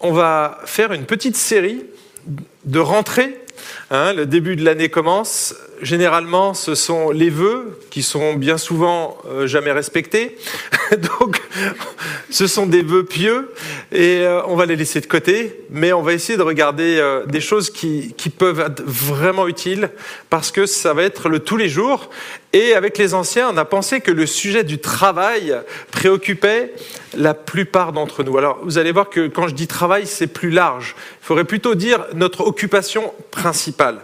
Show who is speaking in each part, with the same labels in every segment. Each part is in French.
Speaker 1: on va faire une petite série de rentrées. Hein, le début de l'année commence. Généralement, ce sont les vœux qui sont bien souvent euh, jamais respectés. Donc, ce sont des vœux pieux et euh, on va les laisser de côté. Mais on va essayer de regarder euh, des choses qui, qui peuvent être vraiment utiles parce que ça va être le tous les jours. Et avec les anciens, on a pensé que le sujet du travail préoccupait la plupart d'entre nous. Alors, vous allez voir que quand je dis travail, c'est plus large. Il faudrait plutôt dire notre occupation principale.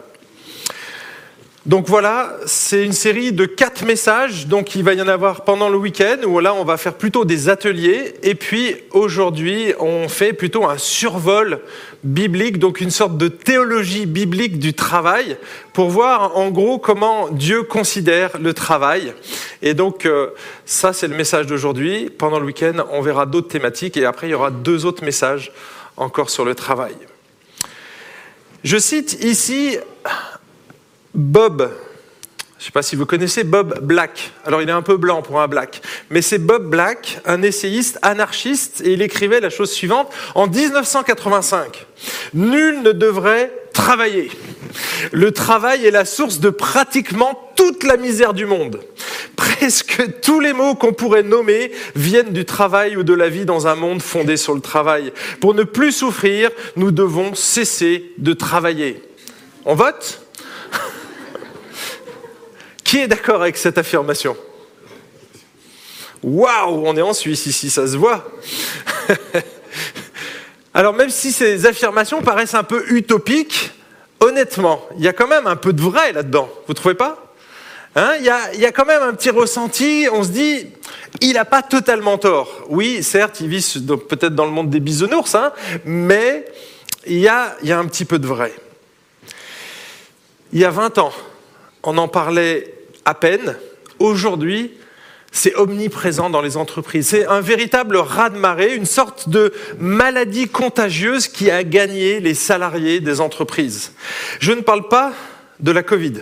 Speaker 1: Donc voilà, c'est une série de quatre messages. Donc il va y en avoir pendant le week-end où là on va faire plutôt des ateliers. Et puis aujourd'hui on fait plutôt un survol biblique, donc une sorte de théologie biblique du travail pour voir en gros comment Dieu considère le travail. Et donc euh, ça c'est le message d'aujourd'hui. Pendant le week-end on verra d'autres thématiques et après il y aura deux autres messages encore sur le travail. Je cite ici Bob, je ne sais pas si vous connaissez Bob Black. Alors il est un peu blanc pour un black, mais c'est Bob Black, un essayiste anarchiste, et il écrivait la chose suivante en 1985. Nul ne devrait travailler. Le travail est la source de pratiquement toute la misère du monde. Presque tous les mots qu'on pourrait nommer viennent du travail ou de la vie dans un monde fondé sur le travail. Pour ne plus souffrir, nous devons cesser de travailler. On vote? Qui est d'accord avec cette affirmation Waouh, on est en Suisse ici, ça se voit. Alors même si ces affirmations paraissent un peu utopiques, honnêtement, il y a quand même un peu de vrai là-dedans. Vous ne trouvez pas hein il, y y, a, quand même un petit ressenti, on se dit, il n'a pas totalement tort. Oui, certes, il vit peut-être dans le monde des bisounours, hein, mais il y, a, il y a un petit peu de vrai. Il y a 20 ans, on en parlait à peine. Aujourd'hui, c'est omniprésent dans les entreprises. C'est un véritable raz-de-marée, une sorte de maladie contagieuse qui a gagné les salariés des entreprises. Je ne parle pas de la Covid.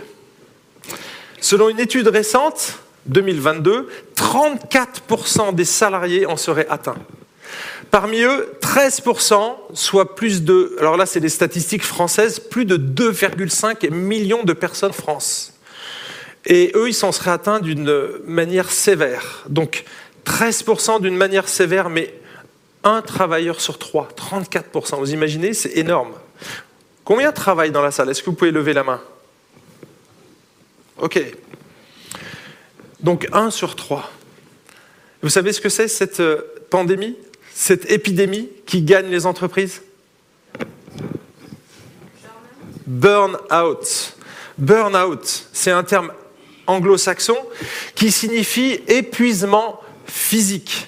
Speaker 1: Selon une étude récente, 2022, 34% des salariés en seraient atteints. Parmi eux, 13%, soit plus de, alors là c'est des statistiques françaises, plus de 2,5 millions de personnes France. Et eux, ils s'en seraient atteints d'une manière sévère. Donc 13% d'une manière sévère, mais un travailleur sur trois, 34%. Vous imaginez, c'est énorme. Combien travaillent dans la salle? Est-ce que vous pouvez lever la main? Ok. Donc un sur trois. Vous savez ce que c'est cette euh, pandémie, cette épidémie qui gagne les entreprises? Burn out. Burn out, c'est un terme anglo-saxon qui signifie épuisement physique,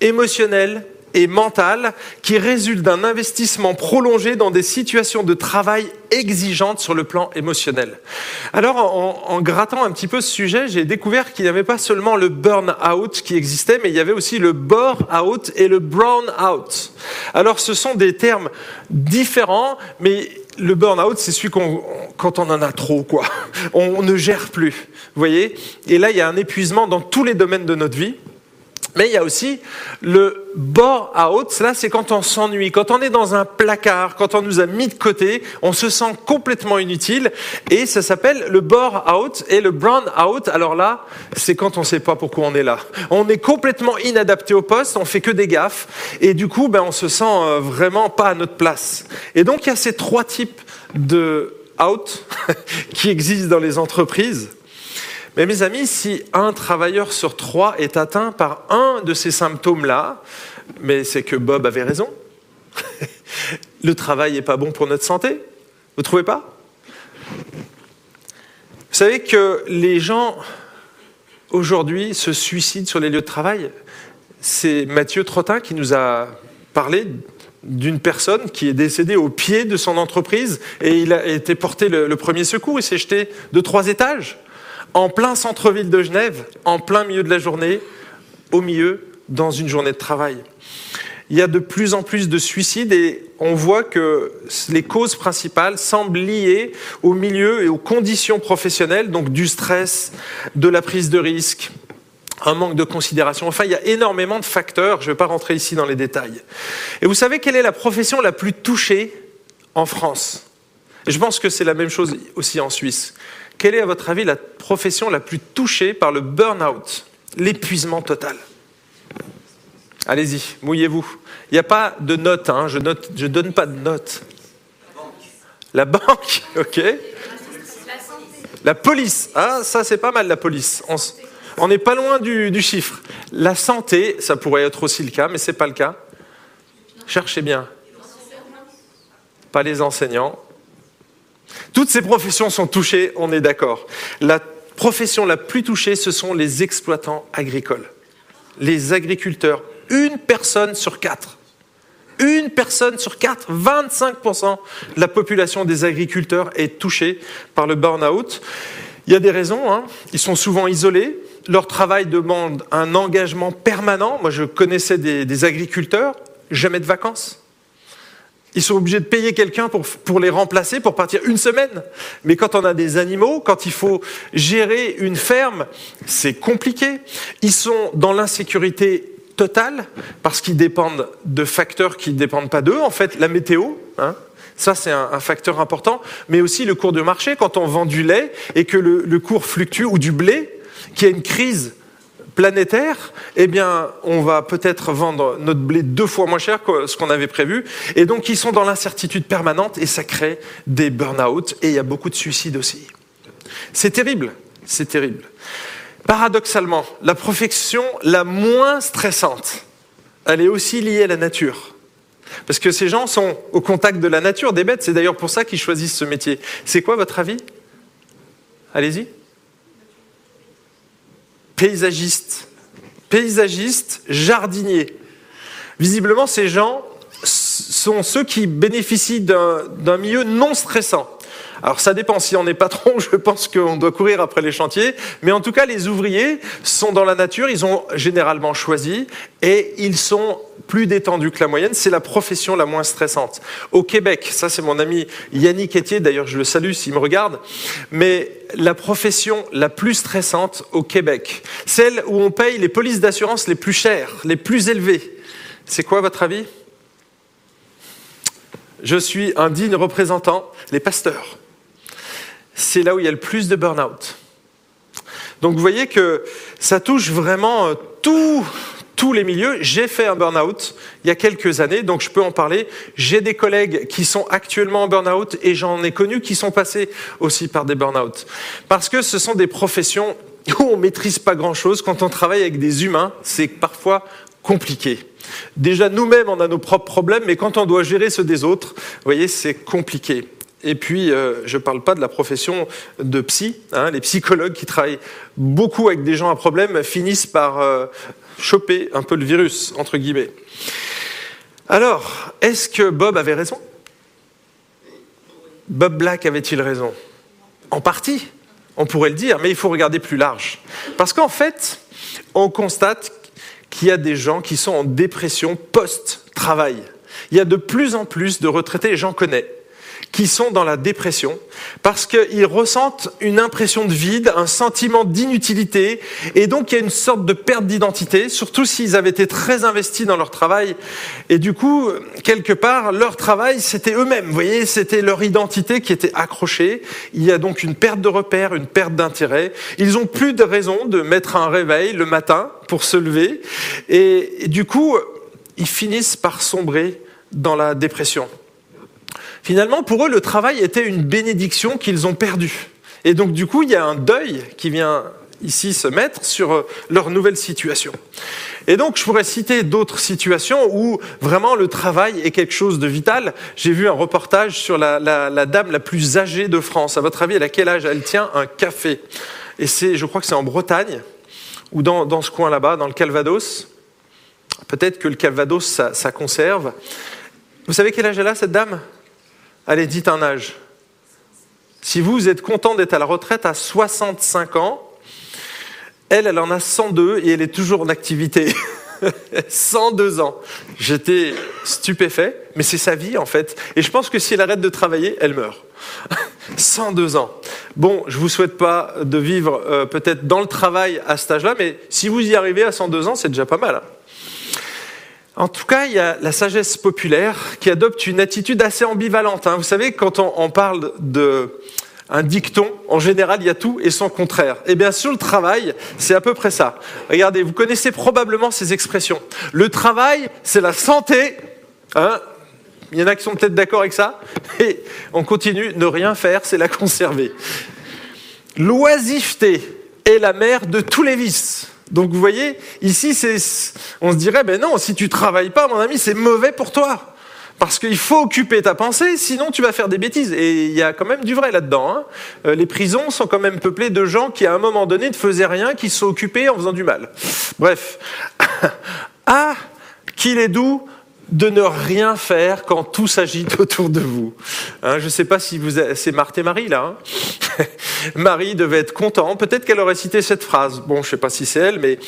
Speaker 1: émotionnel et mental qui résulte d'un investissement prolongé dans des situations de travail exigeantes sur le plan émotionnel. Alors, en, grattant un petit peu ce sujet, j'ai découvert qu'il n'y avait pas seulement le burn-out qui existait, mais il y avait aussi le bore-out et le brown-out. Alors, ce sont des termes différents, mais le burn-out, c'est celui qu'on, quand on en a trop, quoi. On ne gère plus, vous voyez. Et là, il y a un épuisement dans tous les domaines de notre vie. Mais il y a aussi le bore-out, là c'est quand on s'ennuie, quand on est dans un placard, quand on nous a mis de côté, on se sent complètement inutile, et ça s'appelle le bore-out et le brown-out. Alors là, c'est quand on ne sait pas pourquoi on est là. On est complètement inadapté au poste, on fait que des gaffes, et du coup, ben, on se sent euh, vraiment pas à notre place. Et donc il y a ces trois types de out qui existent dans les entreprises. Mais mes amis, si un travailleur sur trois est atteint par un de ces symptômes-là, mais c'est que Bob avait raison. Le travail n'est pas bon pour notre santé. Vous ne trouvez pas? Vous savez que les gens aujourd'hui se suicident sur les lieux de travail. C'est Mathieu Trottin qui nous a parlé d'une personne qui est décédée au pied de son entreprise et il a été porté le, premier secours. Il s'est jeté de trois étages en plein centre-ville de Genève, en plein milieu de la journée, au milieu, dans une journée de travail. Il y a de plus en plus de suicides et on voit que les causes principales semblent liées au milieu et aux conditions professionnelles, donc du stress, de la prise de risque, un manque de considération. Enfin, il y a énormément de facteurs, je ne vais pas rentrer ici dans les détails. Et vous savez quelle est la profession la plus touchée en France? Et je pense que c'est la même chose aussi en Suisse. Quelle est, à votre avis, la profession la plus touchée par le burn-out, l'épuisement total? Allez-y, mouillez-vous. Il n'y a pas de notes, hein, je ne je donne pas de notes. La banque, ok. La police, ah ça c'est pas mal la police. On n'est pas loin du, chiffre. La santé, ça pourrait être aussi le cas, mais ce n'est pas le cas. Cherchez bien. Pas les enseignants. Toutes ces professions sont touchées, on est d'accord. La profession la plus touchée, ce sont les exploitants agricoles, les agriculteurs. Une personne sur quatre. Une personne sur quatre, 25% de la population des agriculteurs est touchée par le burn-out. Il y a des raisons, hein. ils sont souvent isolés, leur travail demande un engagement permanent. Moi, je connaissais des, agriculteurs, jamais de vacances. Ils sont obligés de payer quelqu'un pour, les remplacer, pour partir une semaine. Mais quand on a des animaux, quand il faut gérer une ferme, c'est compliqué. Ils sont dans l'insécurité totale parce qu'ils dépendent de facteurs qui ne dépendent pas d'eux. En fait, la météo, hein, ça c'est un, facteur important, mais aussi le cours de marché. Quand on vend du lait et que le cours fluctue, ou du blé, qu'il y a une crise planétaire, eh bien, on va peut-être vendre notre blé deux fois moins cher que ce qu'on avait prévu. Et donc, ils sont dans l'incertitude permanente et ça crée des burn-out et il y a beaucoup de suicides aussi. C'est terrible, c'est terrible. Paradoxalement, la profession la moins stressante, elle est aussi liée à la nature. Parce que ces gens sont au contact de la nature, des bêtes. C'est d'ailleurs pour ça qu'ils choisissent ce métier. C'est quoi votre avis? Allez-y paysagiste, paysagiste, jardinier. Visiblement, ces gens sont ceux qui bénéficient d'un milieu non stressant. Alors ça dépend, si on est patron, je pense qu'on doit courir après les chantiers, mais en tout cas les ouvriers sont dans la nature, ils ont généralement choisi et ils sont plus détendus que la moyenne, c'est la profession la moins stressante. Au Québec, ça c'est mon ami Yannick Etier, d'ailleurs je le salue s'il me regarde, mais la profession la plus stressante au Québec, celle où on paye les polices d'assurance les plus chères, les plus élevées, c'est quoi votre avis? Je suis un digne représentant, les pasteurs c'est là où il y a le plus de burn-out. Donc vous voyez que ça touche vraiment euh, tous les milieux. J'ai fait un burn-out il y a quelques années, donc je peux en parler. J'ai des collègues qui sont actuellement en burn-out et j'en ai connu qui sont passés aussi par des burn-out. Parce que ce sont des professions où on maîtrise pas grand-chose. Quand on travaille avec des humains, c'est parfois compliqué. Déjà, nous-mêmes, on a nos propres problèmes, mais quand on doit gérer ceux des autres, vous voyez, c'est compliqué. Et puis, euh, je parle pas de la profession de psy. Hein, les psychologues qui travaillent beaucoup avec des gens à problème finissent par euh, choper un peu le virus, entre guillemets. Alors, est-ce que Bob avait raison? Bob Black avait-il raison? En partie, on pourrait le dire, mais il faut regarder plus large. Parce qu'en fait, on constate qu'il y a des gens qui sont en dépression post-travail. Il y a de plus en plus de retraités, et j'en connais, qui sont dans la dépression parce qu'ils ressentent une impression de vide, un sentiment d'inutilité et donc il y a une sorte de perte d'identité, surtout s'ils avaient été très investis dans leur travail et du coup, quelque part, leur travail, c'était eux-mêmes, vous voyez, c'était leur identité qui était accrochée. Il y a donc une perte de repère, une perte d'intérêt. Ils ont plus de raison de mettre un réveil le matin pour se lever et, et du coup, ils finissent par sombrer dans la dépression. Finalement, pour eux, le travail était une bénédiction qu'ils ont perdue. Et donc, du coup, il y a un deuil qui vient ici se mettre sur euh, leur nouvelle situation. Et donc, je pourrais citer d'autres situations où vraiment le travail est quelque chose de vital. J'ai vu un reportage sur la, dame la plus âgée de France. À votre avis, à quel âge? Elle tient un café Et c'est, je crois que c'est en Bretagne ou dans, dans ce coin là-bas, dans le Calvados. Peut-être que le Calvados, ça, ça conserve. Vous savez quel âge elle a, cette dame? Allez, dites un âge. Si vous êtes content d'être à la retraite à 65 ans, elle, elle en a 102 et elle est toujours en activité. 102 ans. J'étais stupéfait, mais c'est sa vie en fait. Et je pense que si elle arrête de travailler, elle meurt. 102 ans. Bon, je vous souhaite pas de vivre euh, peut-être dans le travail à cet âge-là, mais si vous y arrivez à 102 ans, c'est déjà pas mal. Hein. En tout cas, il y a la sagesse populaire qui adopte une attitude assez ambivalente. Hein. Vous savez, quand on, parle de un dicton, en général, il y a tout et son contraire. Eh bien, sur le travail, c'est à peu près ça. Regardez, vous connaissez probablement ces expressions. Le travail, c'est la santé. Hein il y en a qui sont peut-être d'accord avec ça. Et on continue, ne rien faire, c'est la conserver. L'oisiveté est la mère de tous les vices. Donc vous voyez, ici, on se dirait, ben non, si tu travailles pas, mon ami, c'est mauvais pour toi. Parce qu'il faut occuper ta pensée, sinon tu vas faire des bêtises. Et il y a quand même du vrai là-dedans. Hein. Euh, les prisons sont quand même peuplées de gens qui, à un moment donné, ne faisaient rien, qui se sont occupés en faisant du mal. Bref. ah, qu'il est doux de ne rien faire quand tout s'agite autour de vous. Hein, je ne sais pas si vous... C'est Marthe et Marie, là. Hein Marie devait être content. Peut-être qu'elle aurait cité cette phrase. Bon, je ne sais pas si c'est elle, mais...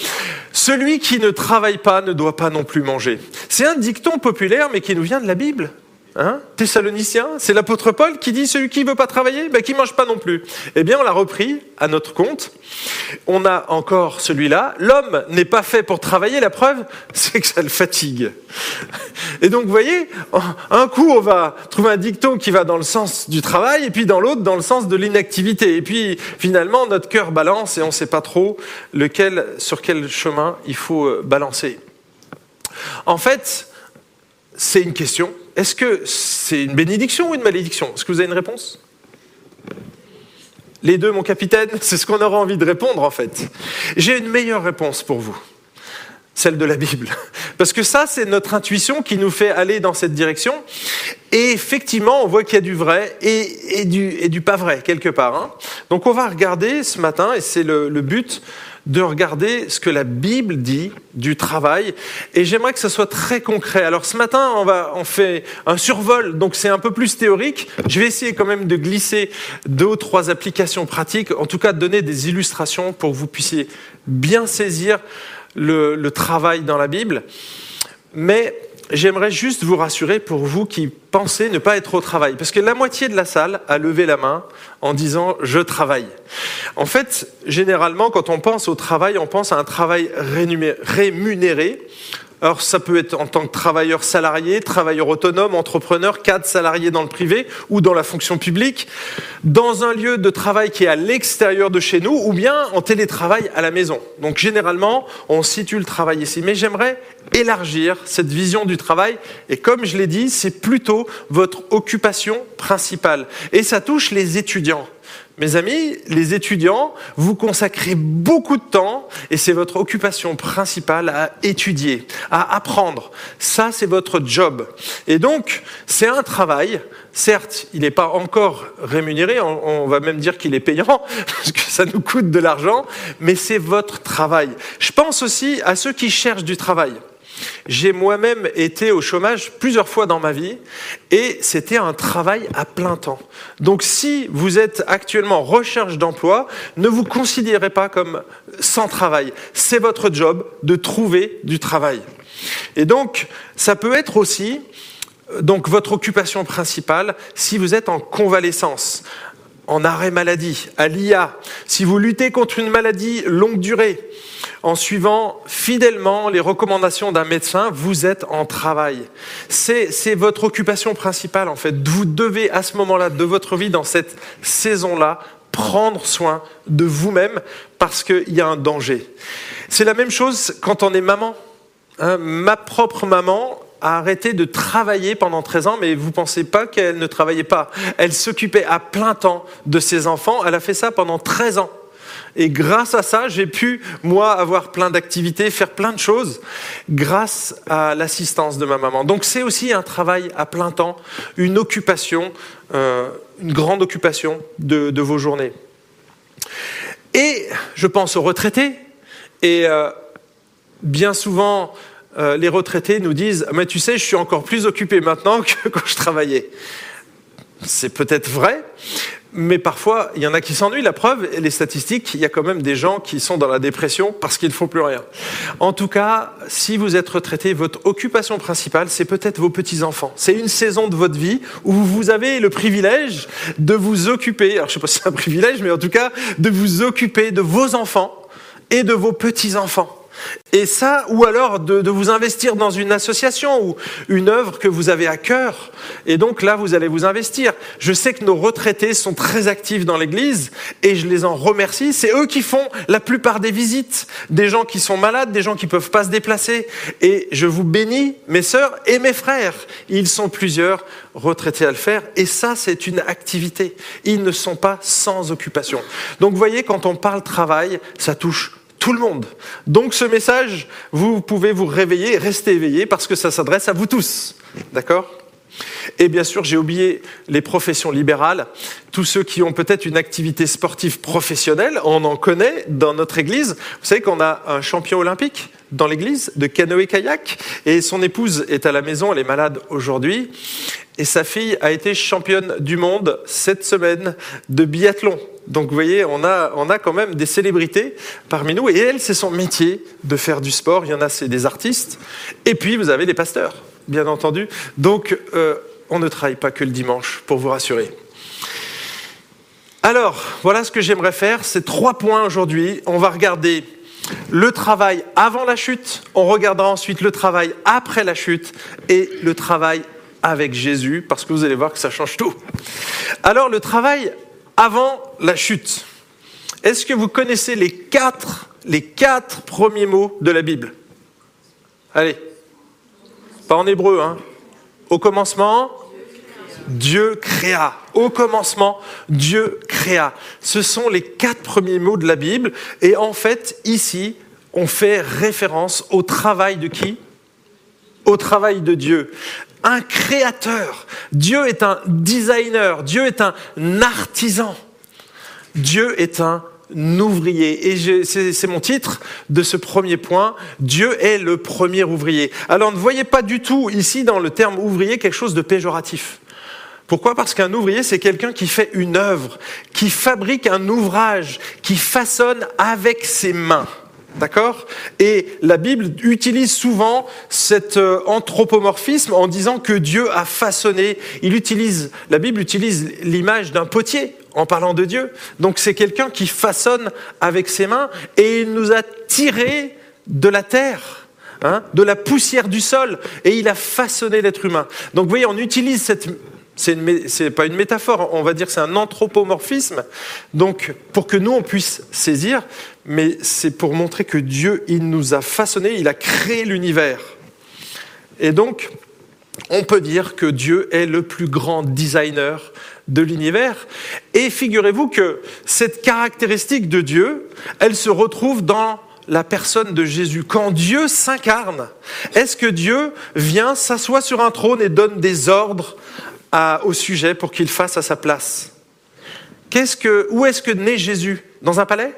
Speaker 1: Celui qui ne travaille pas ne doit pas non plus manger. C'est un dicton populaire, mais qui nous vient de la Bible. Hein? Thessaloniciens, c'est l'apôtre Paul qui dit celui qui ne veut pas travailler, ben, qui ne mange pas non plus. Eh bien, on l'a repris à notre compte. On a encore celui-là. L'homme n'est pas fait pour travailler. La preuve, c'est que ça le fatigue. Et donc, vous voyez, un coup, on va trouver un dicton qui va dans le sens du travail, et puis dans l'autre, dans le sens de l'inactivité. Et puis, finalement, notre cœur balance et on ne sait pas trop lequel, sur quel chemin il faut euh, balancer. En fait, c'est une question est-ce que c'est une bénédiction ou une malédiction? Est-ce que vous avez une réponse? Les deux, mon capitaine, c'est ce qu'on aura envie de répondre en fait. J'ai une meilleure réponse pour vous, celle de la Bible. Parce que ça, c'est notre intuition qui nous fait aller dans cette direction. Et effectivement, on voit qu'il y a du vrai et, du, pas vrai quelque part. Hein. Donc on va regarder ce matin, et c'est le but de regarder ce que la Bible dit du travail. Et j'aimerais que ce soit très concret. Alors ce matin, on, va, on fait un survol, donc c'est un peu plus théorique. Je vais essayer quand même de glisser deux ou trois applications pratiques, en tout cas de donner des illustrations pour que vous puissiez bien saisir le, le travail dans la Bible. Mais j'aimerais juste vous rassurer pour vous qui pensez ne pas être au travail, parce que la moitié de la salle a levé la main en disant je travaille. En fait, généralement, quand on pense au travail, on pense à un travail rémunéré. Alors ça peut être en tant que travailleur salarié, travailleur autonome, entrepreneur, cadre salarié dans le privé ou dans la fonction publique, dans un lieu de travail qui est à l'extérieur de chez nous ou bien en télétravail à la maison. Donc généralement, on situe le travail ici. Mais j'aimerais élargir cette vision du travail et comme je l'ai dit, c'est plutôt votre occupation principale. Et ça touche les étudiants. Mes amis, les étudiants, vous consacrez beaucoup de temps et c'est votre occupation principale à étudier, à apprendre. Ça, c'est votre job. Et donc, c'est un travail. Certes, il n'est pas encore rémunéré, on va même dire qu'il est payant, parce que ça nous coûte de l'argent, mais c'est votre travail. Je pense aussi à ceux qui cherchent du travail. J'ai moi-même été au chômage plusieurs fois dans ma vie et c'était un travail à plein temps. Donc si vous êtes actuellement en recherche d'emploi, ne vous considérez pas comme sans travail. C'est votre job de trouver du travail. Et donc ça peut être aussi votre occupation principale si vous êtes en convalescence en arrêt maladie, à l'IA, si vous luttez contre une maladie longue durée, en suivant fidèlement les recommandations d'un médecin, vous êtes en travail. C'est votre occupation principale en fait. Vous devez à ce moment-là de votre vie, dans cette saison-là, prendre soin de vous-même parce qu'il y a un danger. C'est la même chose quand on est maman. Hein, ma propre maman, a arrêté de travailler pendant 13 ans, mais vous ne pensez pas qu'elle ne travaillait pas. Elle s'occupait à plein temps de ses enfants. Elle a fait ça pendant 13 ans. Et grâce à ça, j'ai pu, moi, avoir plein d'activités, faire plein de choses grâce à l'assistance de ma maman. Donc c'est aussi un travail à plein temps, une occupation, euh, une grande occupation de, vos journées. Et je pense aux retraités. Et euh, bien souvent, euh, les retraités nous disent Mais tu sais, je suis encore plus occupé maintenant que quand je travaillais. c'est peut-être vrai, mais parfois, il y en a qui s'ennuient. La preuve, les statistiques, il y a quand même des gens qui sont dans la dépression parce qu'ils ne font plus rien. En tout cas, si vous êtes retraité, votre occupation principale, c'est peut-être vos petits-enfants. C'est une saison de votre vie où vous avez le privilège de vous occuper, alors je ne sais pas si c'est un privilège, mais en tout cas, de vous occuper de vos enfants et de vos petits-enfants. Et ça, ou alors de, vous investir dans une association ou une œuvre que vous avez à cœur. Et donc là, vous allez vous investir. Je sais que nos retraités sont très actifs dans l'Église et je les en remercie. C'est eux qui font la plupart des visites. Des gens qui sont malades, des gens qui peuvent pas se déplacer. Et je vous bénis, mes sœurs et mes frères. Ils sont plusieurs retraités à le faire. Et ça, c'est une activité. Ils ne sont pas sans occupation. Donc vous voyez, quand on parle travail, ça touche tout le monde. Donc ce message, vous pouvez vous réveiller, rester éveillé parce que ça s'adresse à vous tous. D'accord? Et bien sûr, j'ai oublié les professions libérales, tous ceux qui ont peut-être une activité sportive professionnelle, on en connaît dans notre église. Vous savez qu'on a un champion olympique dans l'église de canoë-kayak et son épouse est à la maison, elle est malade aujourd'hui et sa fille a été championne du monde cette semaine de biathlon. Donc vous voyez, on a, on a quand même des célébrités parmi nous. Et elle, c'est son métier de faire du sport. Il y en a, c'est des artistes. Et puis, vous avez des pasteurs, bien entendu. Donc, euh, on ne travaille pas que le dimanche, pour vous rassurer. Alors, voilà ce que j'aimerais faire. C'est trois points aujourd'hui. On va regarder le travail avant la chute. On regardera ensuite le travail après la chute et le travail avec Jésus, parce que vous allez voir que ça change tout. Alors, le travail avant la chute. Est-ce que vous connaissez les quatre, les quatre premiers mots de la Bible? Allez, pas en hébreu, hein. Au commencement, Dieu créa. Au commencement, Dieu créa. Ce sont les quatre premiers mots de la Bible. Et en fait, ici, on fait référence au travail de qui? Au travail de Dieu un créateur. Dieu est un designer. Dieu est un artisan. Dieu est un ouvrier. Et c'est mon titre de ce premier point. Dieu est le premier ouvrier. Alors ne voyez pas du tout ici dans le terme ouvrier quelque chose de péjoratif. Pourquoi? Parce qu'un ouvrier, c'est quelqu'un qui fait une œuvre, qui fabrique un ouvrage, qui façonne avec ses mains. D'accord? Et la Bible utilise souvent cet euh, anthropomorphisme en disant que Dieu a façonné. Il utilise, la Bible utilise l'image d'un potier en parlant de Dieu. Donc c'est quelqu'un qui façonne avec ses mains et il nous a tirés de la terre. Hein, de la poussière du sol, et il a façonné l'être humain. Donc vous voyez, on utilise cette c'est pas une métaphore, on va dire c'est un anthropomorphisme, donc pour que nous on puisse saisir, mais c'est pour montrer que Dieu, il nous a façonné, il a créé l'univers. Et donc, on peut dire que Dieu est le plus grand designer de l'univers. Et figurez-vous que cette caractéristique de Dieu, elle se retrouve dans la personne de Jésus. Quand Dieu s'incarne, est-ce que Dieu vient, s'assoit sur un trône et donne des ordres au sujet pour qu'il fasse à sa place? Où est-ce que naît Jésus? Dans un palais?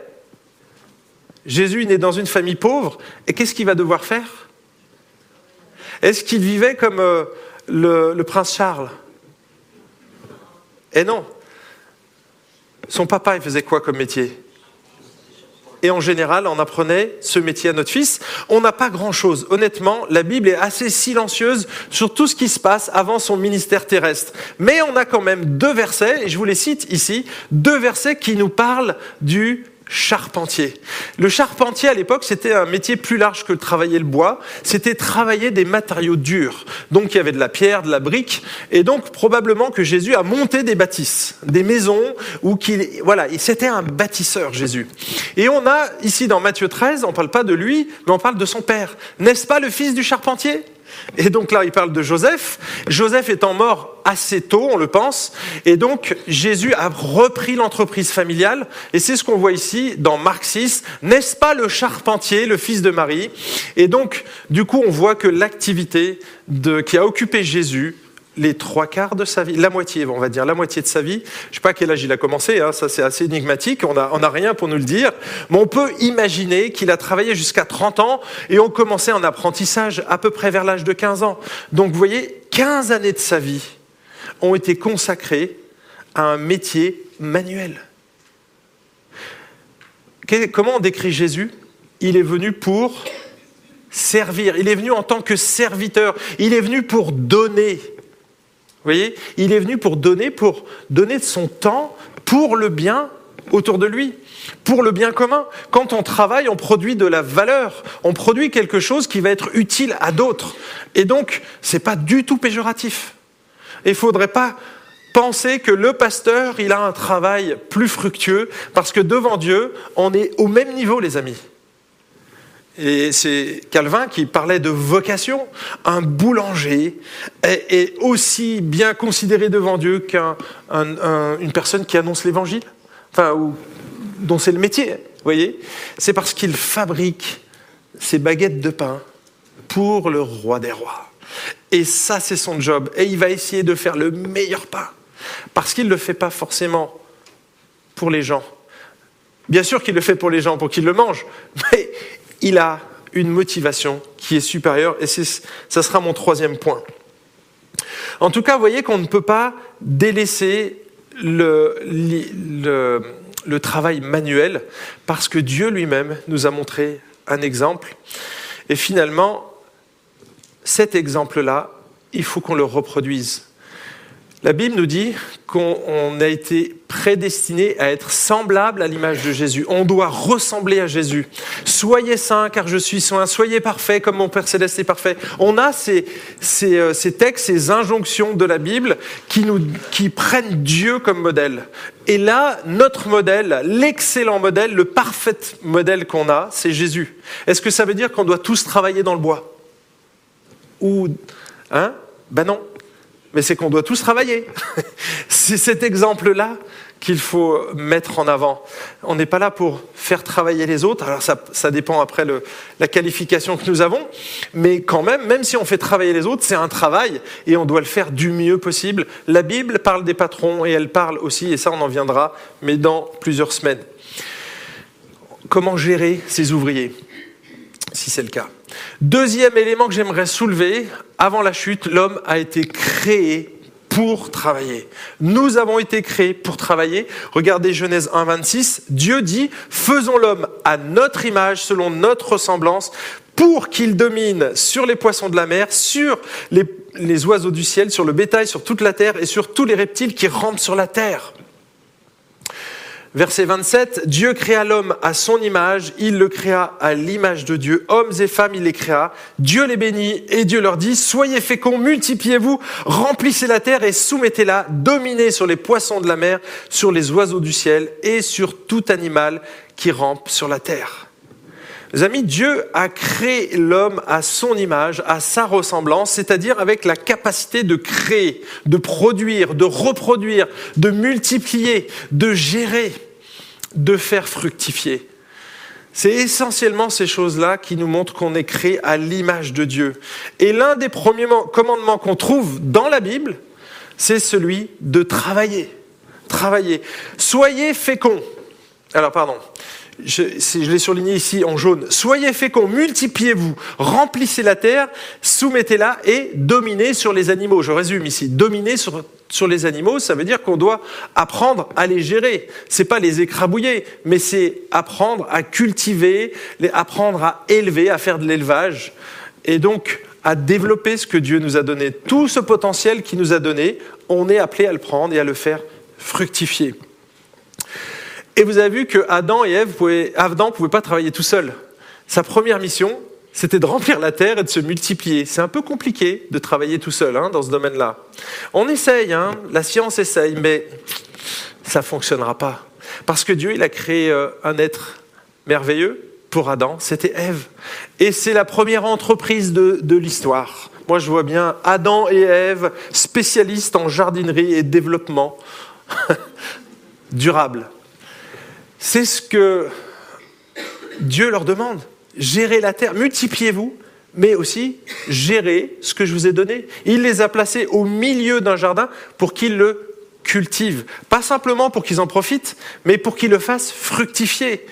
Speaker 1: Jésus naît dans une famille pauvre, et qu'est-ce qu'il va devoir faire? Est-ce qu'il vivait comme euh, le, le prince Charles? Eh non. Son papa, il faisait quoi comme métier? Et en général, on apprenait ce métier à notre fils. On n'a pas grand-chose. Honnêtement, la Bible est assez silencieuse sur tout ce qui se passe avant son ministère terrestre. Mais on a quand même deux versets, et je vous les cite ici, deux versets qui nous parlent du charpentier. Le charpentier à l'époque, c'était un métier plus large que travailler le bois, c'était travailler des matériaux durs. Donc il y avait de la pierre, de la brique, et donc probablement que Jésus a monté des bâtisses, des maisons, ou qu'il, voilà, c'était un bâtisseur Jésus. Et on a ici dans Matthieu 13, on ne parle pas de lui, mais on parle de son père. N'est-ce pas le fils du charpentier? Et donc là, il parle de Joseph. Joseph étant mort assez tôt, on le pense. Et donc, Jésus a repris l'entreprise familiale. Et c'est ce qu'on voit ici dans Marc 6. N'est-ce pas le charpentier, le fils de Marie? Et donc, du coup, on voit que l'activité qui a occupé Jésus les trois quarts de sa vie, la moitié, on va dire, la moitié de sa vie. Je ne sais pas à quel âge il a commencé, hein, ça c'est assez énigmatique, on n'a rien pour nous le dire, mais on peut imaginer qu'il a travaillé jusqu'à 30 ans et on commençait en apprentissage à peu près vers l'âge de 15 ans. Donc vous voyez, 15 années de sa vie ont été consacrés à un métier manuel. Comment on décrit Jésus? Il est venu pour servir, il est venu en tant que serviteur, il est venu pour donner. Voyez Il est venu pour donner, pour donner de son temps pour le bien autour de lui, pour le bien commun. Quand on travaille, on produit de la valeur, on produit quelque chose qui va être utile à d'autres. Et donc, ce n'est pas du tout péjoratif. Il ne faudrait pas penser que le pasteur, il a un travail plus fructueux, parce que devant Dieu, on est au même niveau, les amis. Et c'est Calvin qui parlait de vocation. Un boulanger est, aussi bien considéré devant Dieu qu'une personne qui annonce l'évangile, enfin, ou, dont c'est le métier. Vous voyez C'est parce qu'il fabrique ses baguettes de pain pour le roi des rois. Et ça, c'est son job. Et il va essayer de faire le meilleur pain. Parce qu'il ne le fait pas forcément pour les gens. Bien sûr qu'il le fait pour les gens, pour qu'ils le mangent, mais il a une motivation qui est supérieure, et ça sera mon troisième point. En tout cas, vous voyez qu'on ne peut pas délaisser le, travail manuel, parce que Dieu lui-même nous a montré un exemple. Et finalement, cet exemple-là, il faut qu'on le reproduise. La Bible nous dit qu'on a été prédestiné à être semblable à l'image de Jésus. On doit ressembler à Jésus. Soyez saints car je suis saint. Soyez parfaits comme mon Père céleste est parfait. On a ces, euh, ces, textes, ces injonctions de la Bible qui, nous, qui prennent Dieu comme modèle. Et là, notre modèle, l'excellent modèle, le parfait modèle qu'on a, c'est Jésus. Est-ce que ça veut dire qu'on doit tous travailler dans le bois? Ou, hein? Ben non mais c'est qu'on doit tous travailler. c'est cet exemple-là qu'il faut mettre en avant. On n'est pas là pour faire travailler les autres, alors ça, dépend après la qualification que nous avons, mais quand même, même si on fait travailler les autres, c'est un travail et on doit le faire du mieux possible. La Bible parle des patrons et elle parle aussi, et ça on en viendra, mais dans plusieurs semaines. Comment gérer ces ouvriers, si c'est le cas? Deuxième élément que j'aimerais soulever, avant la chute, l'homme a été créé pour travailler. Nous avons été créés pour travailler. Regardez Genèse 1, 26. Dieu dit, faisons l'homme à notre image, selon notre ressemblance, pour qu'il domine sur les poissons de la mer, sur les, les oiseaux du ciel, sur le bétail, sur toute la terre et sur tous les reptiles qui rampent sur la terre. Verset 27, Dieu créa l'homme à son image, il le créa à l'image de Dieu, hommes et femmes il les créa, Dieu les bénit et Dieu leur dit, soyez féconds, multipliez-vous, remplissez la terre et soumettez-la, dominez sur les poissons de la mer, sur les oiseaux du ciel et sur tout animal qui rampe sur la terre. Mes amis, Dieu a créé l'homme à son image, à sa ressemblance, c'est-à-dire avec la capacité de créer, de produire, de reproduire, de multiplier, de gérer, de faire fructifier. C'est essentiellement ces choses-là qui nous montrent qu'on est créé à l'image de Dieu. Et l'un des premiers commandements qu'on trouve dans la Bible, c'est celui de travailler. Travailler. Soyez féconds. Alors, pardon je, l'ai surligné ici en jaune, soyez féconds, multipliez-vous, remplissez la terre, soumettez-la et dominez sur les animaux. Je résume ici, dominer sur, sur les animaux, ça veut dire qu'on doit apprendre à les gérer. C'est pas les écrabouiller, mais c'est apprendre à cultiver, apprendre à élever, à faire de l'élevage. Et donc, à développer ce que Dieu nous a donné. Tout ce potentiel qu'il nous a donné, on est appelé à le prendre et à le faire fructifier. Et vous avez vu que Adam et Ève, Adam ne pouvait pas travailler tout seul. Sa première mission, c'était de remplir la terre et de se multiplier. C'est un peu compliqué de travailler tout seul hein, dans ce domaine-là. On essaye, hein, la science essaye, mais ça ne fonctionnera pas. Parce que Dieu, il a créé euh, un être merveilleux pour Adam, c'était Ève. Et c'est la première entreprise de, de l'histoire. Moi, je vois bien Adam et Ève, spécialistes en jardinerie et développement durable. C'est ce que Dieu leur demande. Gérez la terre, multipliez-vous, mais aussi gérez ce que je vous ai donné. Il les a placés au milieu d'un jardin pour qu'ils le cultivent. Pas simplement pour qu'ils en profitent, mais pour qu'ils le fassent fructifier.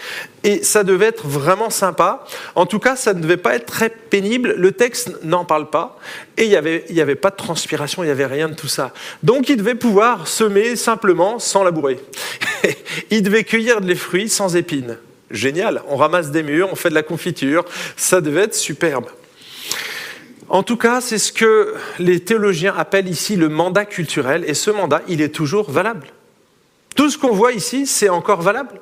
Speaker 1: Et ça devait être vraiment sympa. En tout cas, ça ne devait pas être très pénible. Le texte n'en parle pas. Et il n'y avait, y avait pas de transpiration, il n'y avait rien de tout ça. Donc il devait pouvoir semer simplement sans labourer. il devait cueillir des fruits sans épines. Génial. On ramasse des murs, on fait de la confiture. Ça devait être superbe. En tout cas, c'est ce que les théologiens appellent ici le mandat culturel, et ce mandat, il est toujours valable. Tout ce qu'on voit ici, c'est encore valable?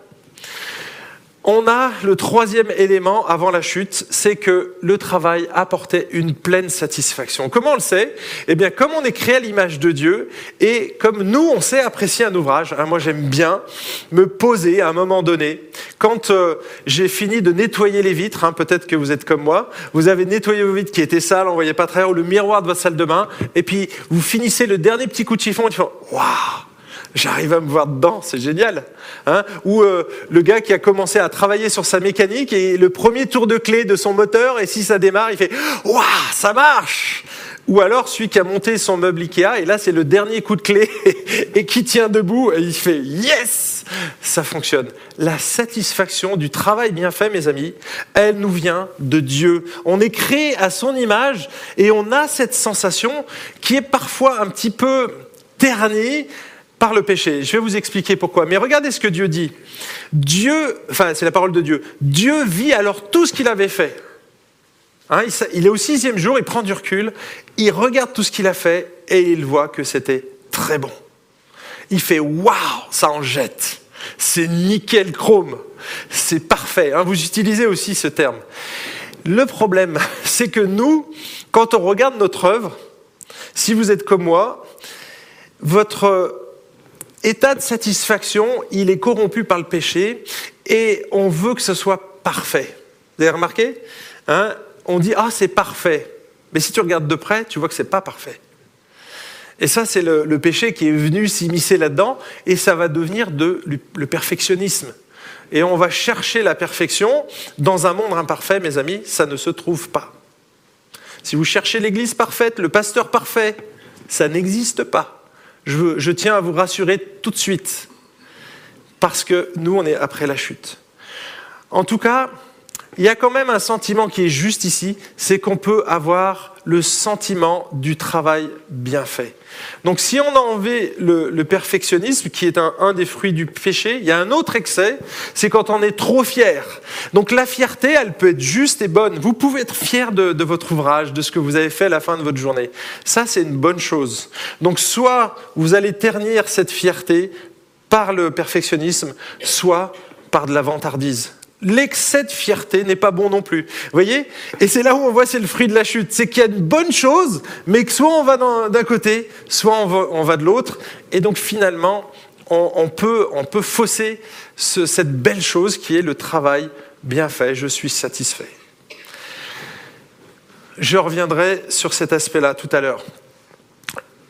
Speaker 1: On a le troisième élément avant la chute, c'est que le travail apportait une pleine satisfaction. Comment on le sait? Eh bien, comme on est créé à l'image de Dieu et comme nous, on sait apprécier un ouvrage. Hein, moi, j'aime bien me poser à un moment donné. Quand euh, j'ai fini de nettoyer les vitres, hein, peut-être que vous êtes comme moi, vous avez nettoyé vos vitres qui étaient sales, on voyait pas très haut le miroir de votre salle de bain, et puis vous finissez le dernier petit coup de chiffon et tu fais waouh J'arrive à me voir dedans, c'est génial. Hein Ou euh, le gars qui a commencé à travailler sur sa mécanique et le premier tour de clé de son moteur, et si ça démarre, il fait Waouh, ça marche Ou alors celui qui a monté son meuble Ikea, et là c'est le dernier coup de clé, et qui tient debout, et il fait Yes Ça fonctionne. La satisfaction du travail bien fait, mes amis, elle nous vient de Dieu. On est créé à son image, et on a cette sensation qui est parfois un petit peu ternie par le péché. Je vais vous expliquer pourquoi. Mais regardez ce que Dieu dit. Dieu, enfin c'est la parole de Dieu, Dieu vit alors tout ce qu'il avait fait. Hein, il est au sixième jour, il prend du recul, il regarde tout ce qu'il a fait et il voit que c'était très bon. Il fait waouh, ça en jette. C'est nickel chrome. C'est parfait. Hein. vous utilisez aussi ce terme. Le problème, c'est que nous, quand on regarde notre œuvre, si vous êtes comme moi, votre état de satisfaction, il est corrompu par le péché et on veut que ce soit parfait. Vous avez remarqué hein? On dit ah c'est parfait, mais si tu regardes de près, tu vois que c'est pas parfait. Et ça, c'est le, péché qui est venu s'immiscer là-dedans, et ça va devenir de, le perfectionnisme. Et on va chercher la perfection dans un monde imparfait, mes amis, ça ne se trouve pas. Si vous cherchez l'église parfaite, le pasteur parfait, ça n'existe pas je, tiens à vous rassurer tout de suite, parce que nous, on est après la chute. En tout cas, il y a quand même un sentiment qui est juste ici, c'est qu'on peut avoir le sentiment du travail bien fait. Donc si on a enlevé le, perfectionnisme, qui est un, des fruits du péché, il y a un autre excès, c'est quand on est trop fier. Donc la fierté, elle peut être juste et bonne. Vous pouvez être fier de, de votre ouvrage, de ce que vous avez fait à la fin de votre journée. Ça, c'est une bonne chose. Donc soit vous allez ternir cette fierté par le perfectionnisme, soit par de la vantardise l'excès de fierté n'est pas bon non plus. Vous voyez? Et c'est là où on voit c'est le fruit de la chute. C'est qu'il y a une bonne chose, mais que soit on va d'un côté, soit on va, de l'autre. Et donc finalement, on, peut, on peut fausser cette belle chose qui est le travail bien fait. Je suis satisfait. Je reviendrai sur cet aspect-là tout à l'heure.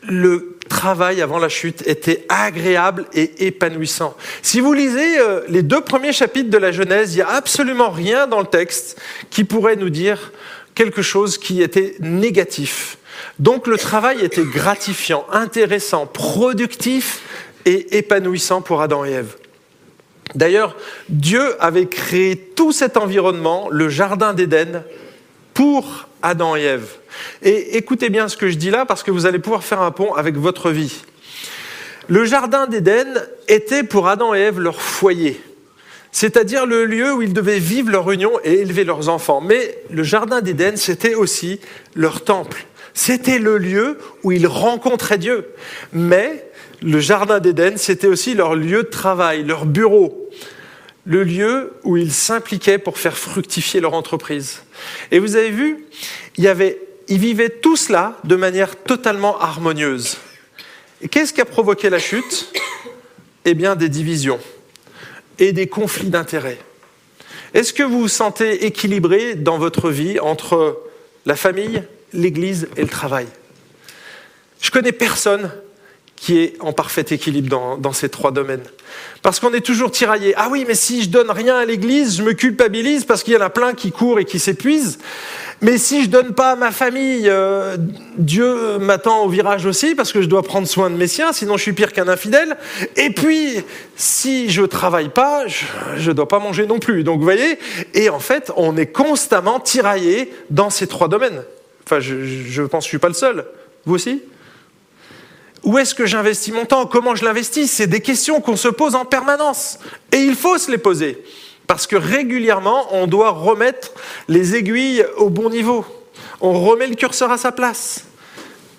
Speaker 1: Le travail avant la chute était agréable et épanouissant. Si vous lisez euh, les deux premiers chapitres de la Genèse, il n'y a absolument rien dans le texte qui pourrait nous dire quelque chose qui était négatif. Donc le travail était gratifiant, intéressant, productif et épanouissant pour Adam et Ève. D'ailleurs, Dieu avait créé tout cet environnement, le Jardin d'Éden, pour Adam et Ève. Et écoutez bien ce que je dis là parce que vous allez pouvoir faire un pont avec votre vie. Le jardin d'Éden était pour Adam et Ève leur foyer, c'est-à-dire le lieu où ils devaient vivre leur union et élever leurs enfants. Mais le jardin d'Éden, c'était aussi leur temple. C'était le lieu où ils rencontraient Dieu. Mais le jardin d'Éden, c'était aussi leur lieu de travail, leur bureau, le lieu où ils s'impliquaient pour faire fructifier leur entreprise. Et vous avez vu, il y avait ils vivaient tout cela de manière totalement harmonieuse. Qu'est-ce qui a provoqué la chute? Eh bien, des divisions et des conflits d'intérêts. Est-ce que vous vous sentez équilibré dans votre vie entre la famille, l'Église et le travail? Je connais personne qui est en parfait équilibre dans, ces trois domaines. Parce qu'on est toujours tiraillé. Ah oui, mais si je donne rien à l'Église, je me culpabilise parce qu'il y en a plein qui courent et qui s'épuisent. Mais si je donne pas à ma famille, euh, Dieu m'attend au virage aussi parce que je dois prendre soin de mes siens, sinon je suis pire qu'un infidèle. Et puis, si je travaille pas, je ne dois pas manger non plus. Donc vous voyez, et en fait, on est constamment tiraillé dans ces trois domaines. Enfin, je, je pense que je suis pas le seul. Vous aussi? Où est-ce que j'investis mon temps? Comment je l'investis? C'est des questions qu'on se pose en permanence. Et il faut se les poser. Parce que régulièrement, on doit remettre les aiguilles au bon niveau. On remet le curseur à sa place.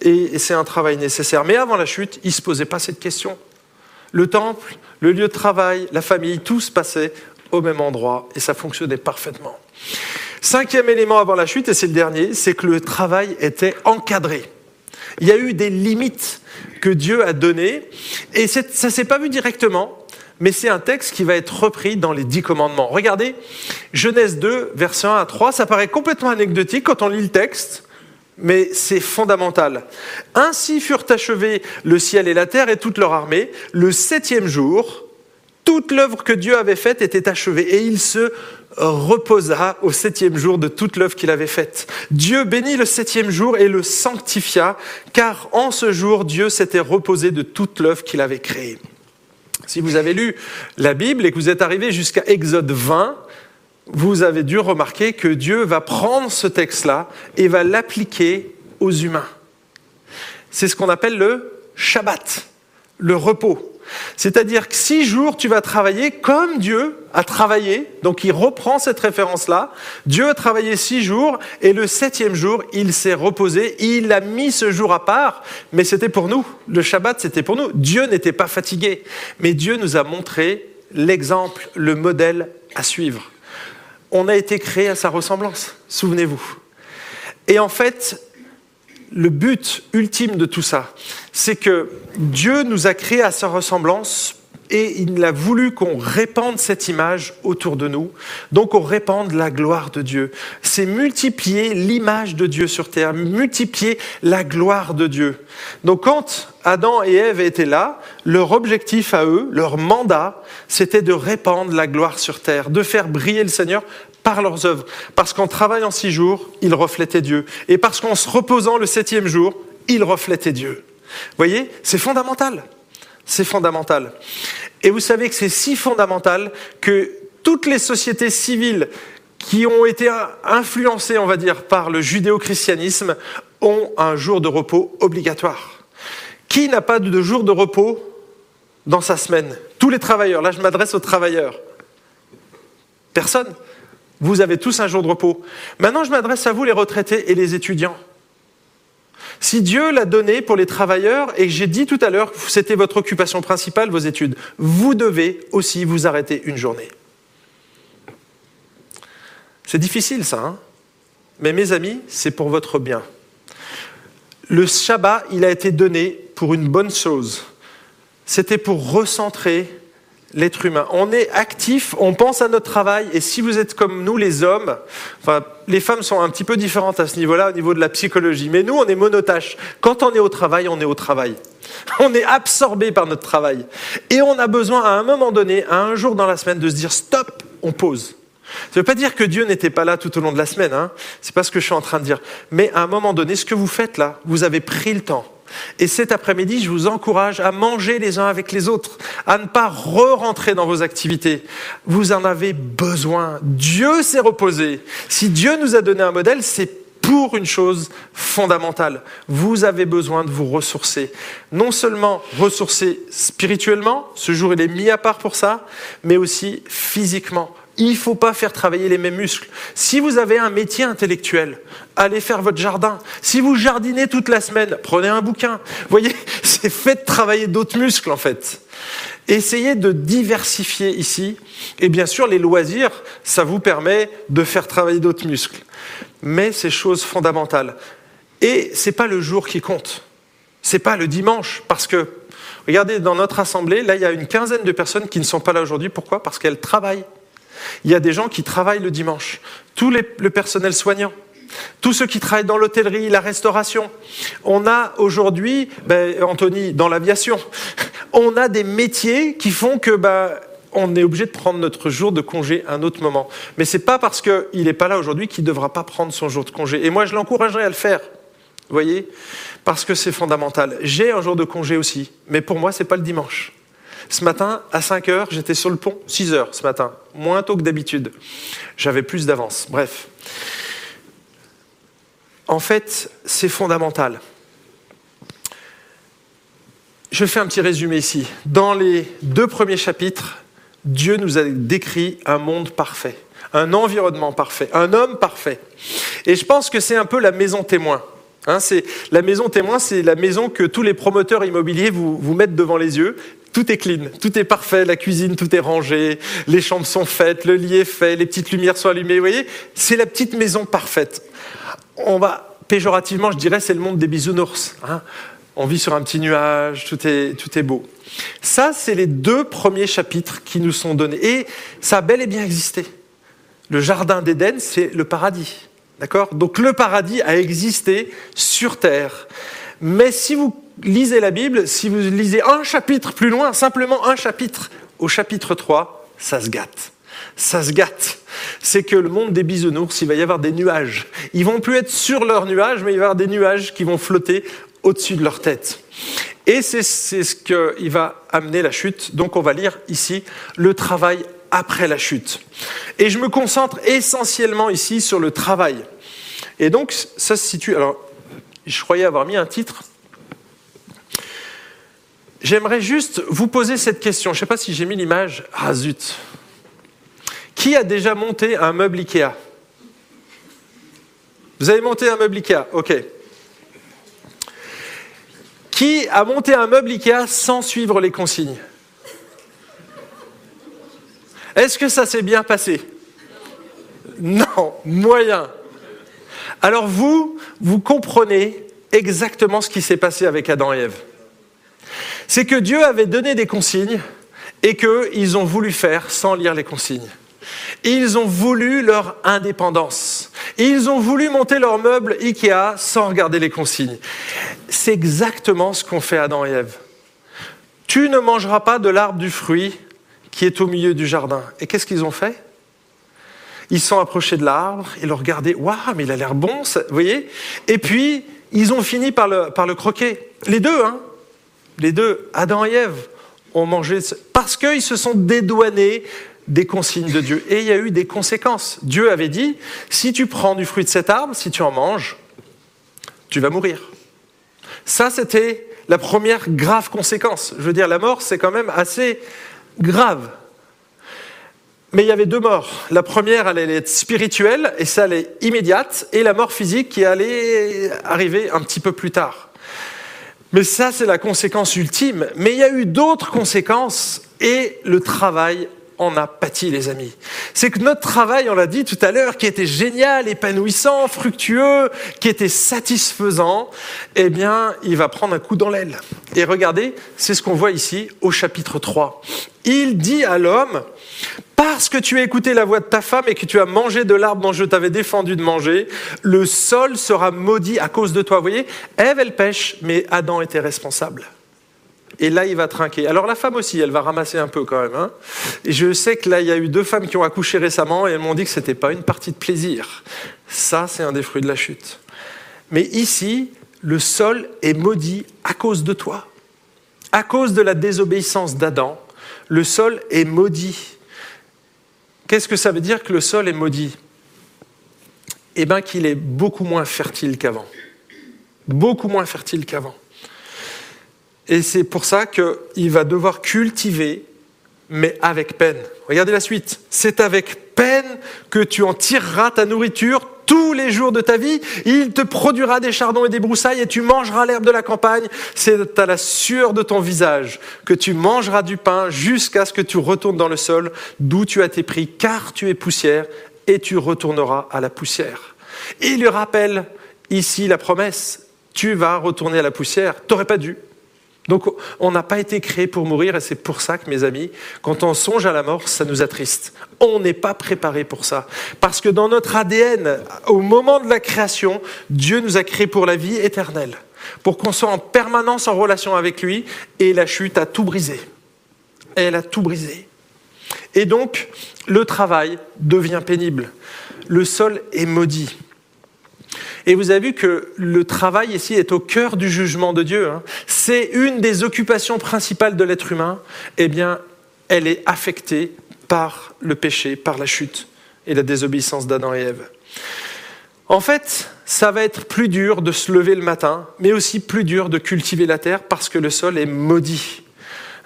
Speaker 1: Et c'est un travail nécessaire. Mais avant la chute, il ne se posait pas cette question. Le temple, le lieu de travail, la famille, tout se passait au même endroit et ça fonctionnait parfaitement. Cinquième élément avant la chute, et c'est le dernier, c'est que le travail était encadré. Il y a eu des limites que Dieu a données, et ça ne s'est pas vu directement, mais c'est un texte qui va être repris dans les dix commandements. Regardez, Genèse 2, versets 1 à 3, ça paraît complètement anecdotique quand on lit le texte, mais c'est fondamental. Ainsi furent achevés le ciel et la terre et toute leur armée. Le septième jour, toute l'œuvre que Dieu avait faite était achevée, et il se reposa au septième jour de toute l'œuvre qu'il avait faite. Dieu bénit le septième jour et le sanctifia, car en ce jour, Dieu s'était reposé de toute l'œuvre qu'il avait créée. Si vous avez lu la Bible et que vous êtes arrivé jusqu'à Exode 20, vous avez dû remarquer que Dieu va prendre ce texte-là et va l'appliquer aux humains. C'est ce qu'on appelle le Shabbat, le repos. C'est-à-dire que six jours, tu vas travailler comme Dieu a travaillé. Donc il reprend cette référence-là. Dieu a travaillé six jours et le septième jour, il s'est reposé. Il a mis ce jour à part, mais c'était pour nous. Le Shabbat, c'était pour nous. Dieu n'était pas fatigué, mais Dieu nous a montré l'exemple, le modèle à suivre. On a été créé à sa ressemblance, souvenez-vous. Et en fait, le but ultime de tout ça, c'est que Dieu nous a créés à sa ressemblance et il a voulu qu'on répande cette image autour de nous, donc on répande la gloire de Dieu. C'est multiplier l'image de Dieu sur terre, multiplier la gloire de Dieu. Donc quand Adam et Ève étaient là, leur objectif à eux, leur mandat, c'était de répandre la gloire sur terre, de faire briller le Seigneur par leurs œuvres. Parce qu'en travaillant six jours, ils reflétaient Dieu. Et parce qu'en se reposant le septième jour, ils reflétaient Dieu. Vous voyez, c'est fondamental. C'est fondamental. Et vous savez que c'est si fondamental que toutes les sociétés civiles qui ont été influencées, on va dire, par le judéo-christianisme ont un jour de repos obligatoire. Qui n'a pas de jour de repos dans sa semaine? Tous les travailleurs. Là, je m'adresse aux travailleurs. Personne. Vous avez tous un jour de repos. Maintenant, je m'adresse à vous, les retraités et les étudiants. Si Dieu l'a donné pour les travailleurs, et j'ai dit tout à l'heure que c'était votre occupation principale, vos études, vous devez aussi vous arrêter une journée. C'est difficile ça, hein mais mes amis, c'est pour votre bien. Le Shabbat, il a été donné pour une bonne chose. C'était pour recentrer l'être humain. On est actif, on pense à notre travail, et si vous êtes comme nous, les hommes, enfin, les femmes sont un petit peu différentes à ce niveau-là, au niveau de la psychologie, mais nous, on est monotache. Quand on est au travail, on est au travail. On est absorbé par notre travail. Et on a besoin, à un moment donné, à un jour dans la semaine, de se dire stop, on pose. Ça ne veut pas dire que Dieu n'était pas là tout au long de la semaine, hein. c'est pas ce que je suis en train de dire. Mais à un moment donné, ce que vous faites là, vous avez pris le temps et cet après-midi, je vous encourage à manger les uns avec les autres, à ne pas re-rentrer dans vos activités. Vous en avez besoin. Dieu s'est reposé. Si Dieu nous a donné un modèle, c'est pour une chose fondamentale. Vous avez besoin de vous ressourcer. Non seulement ressourcer spirituellement, ce jour il est mis à part pour ça, mais aussi physiquement. Il ne faut pas faire travailler les mêmes muscles. Si vous avez un métier intellectuel, allez faire votre jardin. Si vous jardinez toute la semaine, prenez un bouquin. Vous voyez, c'est fait de travailler d'autres muscles en fait. Essayez de diversifier ici. Et bien sûr, les loisirs, ça vous permet de faire travailler d'autres muscles. Mais c'est chose fondamentale. Et ce n'est pas le jour qui compte. Ce n'est pas le dimanche. Parce que, regardez, dans notre assemblée, là, il y a une quinzaine de personnes qui ne sont pas là aujourd'hui. Pourquoi? Parce qu'elles travaillent. Il y a des gens qui travaillent le dimanche, tout le personnel soignant, tous ceux qui travaillent dans l'hôtellerie, la restauration. On a aujourd'hui, ben, Anthony, dans l'aviation, on a des métiers qui font que ben, on est obligé de prendre notre jour de congé à un autre moment. Mais ce n'est pas parce qu'il n'est pas là aujourd'hui qu'il ne devra pas prendre son jour de congé. Et moi, je l'encouragerais à le faire. Vous voyez? Parce que c'est fondamental. J'ai un jour de congé aussi, mais pour moi, ce n'est pas le dimanche. Ce matin, à 5 heures, j'étais sur le pont, 6 heures ce matin, moins tôt que d'habitude. J'avais plus d'avance. Bref. En fait, c'est fondamental. Je fais un petit résumé ici. Dans les deux premiers chapitres, Dieu nous a décrit un monde parfait, un environnement parfait, un homme parfait. Et je pense que c'est un peu la maison témoin. Hein, la maison témoin, c'est la maison que tous les promoteurs immobiliers vous, vous mettent devant les yeux. Tout est clean, tout est parfait, la cuisine, tout est rangé, les chambres sont faites, le lit est fait, les petites lumières sont allumées. Vous voyez, c'est la petite maison parfaite. On va péjorativement, je dirais, c'est le monde des bisounours. Hein. On vit sur un petit nuage, tout est, tout est beau. Ça, c'est les deux premiers chapitres qui nous sont donnés. Et ça a bel et bien existé. Le jardin d'Éden, c'est le paradis. D'accord? Donc le paradis a existé sur terre. Mais si vous lisez la Bible, si vous lisez un chapitre plus loin, simplement un chapitre, au chapitre 3, ça se gâte. Ça se gâte. C'est que le monde des bisounours, il va y avoir des nuages. Ils vont plus être sur leurs nuages, mais il va y avoir des nuages qui vont flotter au-dessus de leur tête. Et c'est ce qui va amener la chute. Donc on va lire ici le travail après la chute. Et je me concentre essentiellement ici sur le travail. Et donc ça se situe. Alors, je croyais avoir mis un titre. J'aimerais juste vous poser cette question. Je ne sais pas si j'ai mis l'image. Ah zut. Qui a déjà monté un meuble Ikea? Vous avez monté un meuble Ikea Ok. Qui a monté un meuble Ikea sans suivre les consignes? Est-ce que ça s'est bien passé? Non, moyen. Alors vous, vous comprenez exactement ce qui s'est passé avec Adam et Ève. C'est que Dieu avait donné des consignes et qu'ils ont voulu faire sans lire les consignes. Ils ont voulu leur indépendance. Ils ont voulu monter leur meuble Ikea sans regarder les consignes. C'est exactement ce qu'ont fait Adam et Ève. Tu ne mangeras pas de l'arbre du fruit qui est au milieu du jardin. Et qu'est-ce qu'ils ont fait? Ils sont approchés de l'arbre, ils l'ont regardé, waouh, mais il a l'air bon, vous voyez? Et puis, ils ont fini par le, par le croquer. Les deux, hein Les deux, Adam et Ève, ont mangé parce qu'ils se sont dédouanés des consignes de Dieu. Et il y a eu des conséquences. Dieu avait dit, si tu prends du fruit de cet arbre, si tu en manges, tu vas mourir. Ça, c'était la première grave conséquence. Je veux dire, la mort, c'est quand même assez grave. Mais il y avait deux morts. La première, allait être spirituelle, et ça allait immédiate, et la mort physique qui allait arriver un petit peu plus tard. Mais ça, c'est la conséquence ultime. Mais il y a eu d'autres conséquences, et le travail on a pâti, les amis. C'est que notre travail, on l'a dit tout à l'heure, qui était génial, épanouissant, fructueux, qui était satisfaisant, eh bien, il va prendre un coup dans l'aile. Et regardez, c'est ce qu'on voit ici au chapitre 3. Il dit à l'homme, parce que tu as écouté la voix de ta femme et que tu as mangé de l'arbre dont je t'avais défendu de manger, le sol sera maudit à cause de toi. Vous voyez, Ève, elle pêche, mais Adam était responsable. Et là, il va trinquer. Alors la femme aussi, elle va ramasser un peu quand même. Hein. Et je sais que là, il y a eu deux femmes qui ont accouché récemment et elles m'ont dit que ce n'était pas une partie de plaisir. Ça, c'est un des fruits de la chute. Mais ici, le sol est maudit à cause de toi. À cause de la désobéissance d'Adam, le sol est maudit. Qu'est-ce que ça veut dire que le sol est maudit? Eh bien qu'il est beaucoup moins fertile qu'avant. Beaucoup moins fertile qu'avant. Et c'est pour ça qu'il va devoir cultiver, mais avec peine. Regardez la suite. C'est avec peine que tu en tireras ta nourriture tous les jours de ta vie. Il te produira des chardons et des broussailles et tu mangeras l'herbe de la campagne. C'est à la sueur de ton visage que tu mangeras du pain jusqu'à ce que tu retournes dans le sol d'où tu as été pris, car tu es poussière et tu retourneras à la poussière. Il lui rappelle ici la promesse. Tu vas retourner à la poussière. T'aurais pas dû. Donc on n'a pas été créé pour mourir et c'est pour ça que mes amis, quand on songe à la mort, ça nous attriste. On n'est pas préparé pour ça. Parce que dans notre ADN, au moment de la création, Dieu nous a créés pour la vie éternelle, pour qu'on soit en permanence en relation avec lui et la chute a tout brisé. Elle a tout brisé. Et donc, le travail devient pénible. Le sol est maudit. Et vous avez vu que le travail ici est au cœur du jugement de Dieu. Hein. C'est une des occupations principales de l'être humain. Eh bien, elle est affectée par le péché, par la chute et la désobéissance d'Adam et Ève. En fait, ça va être plus dur de se lever le matin, mais aussi plus dur de cultiver la terre parce que le sol est maudit.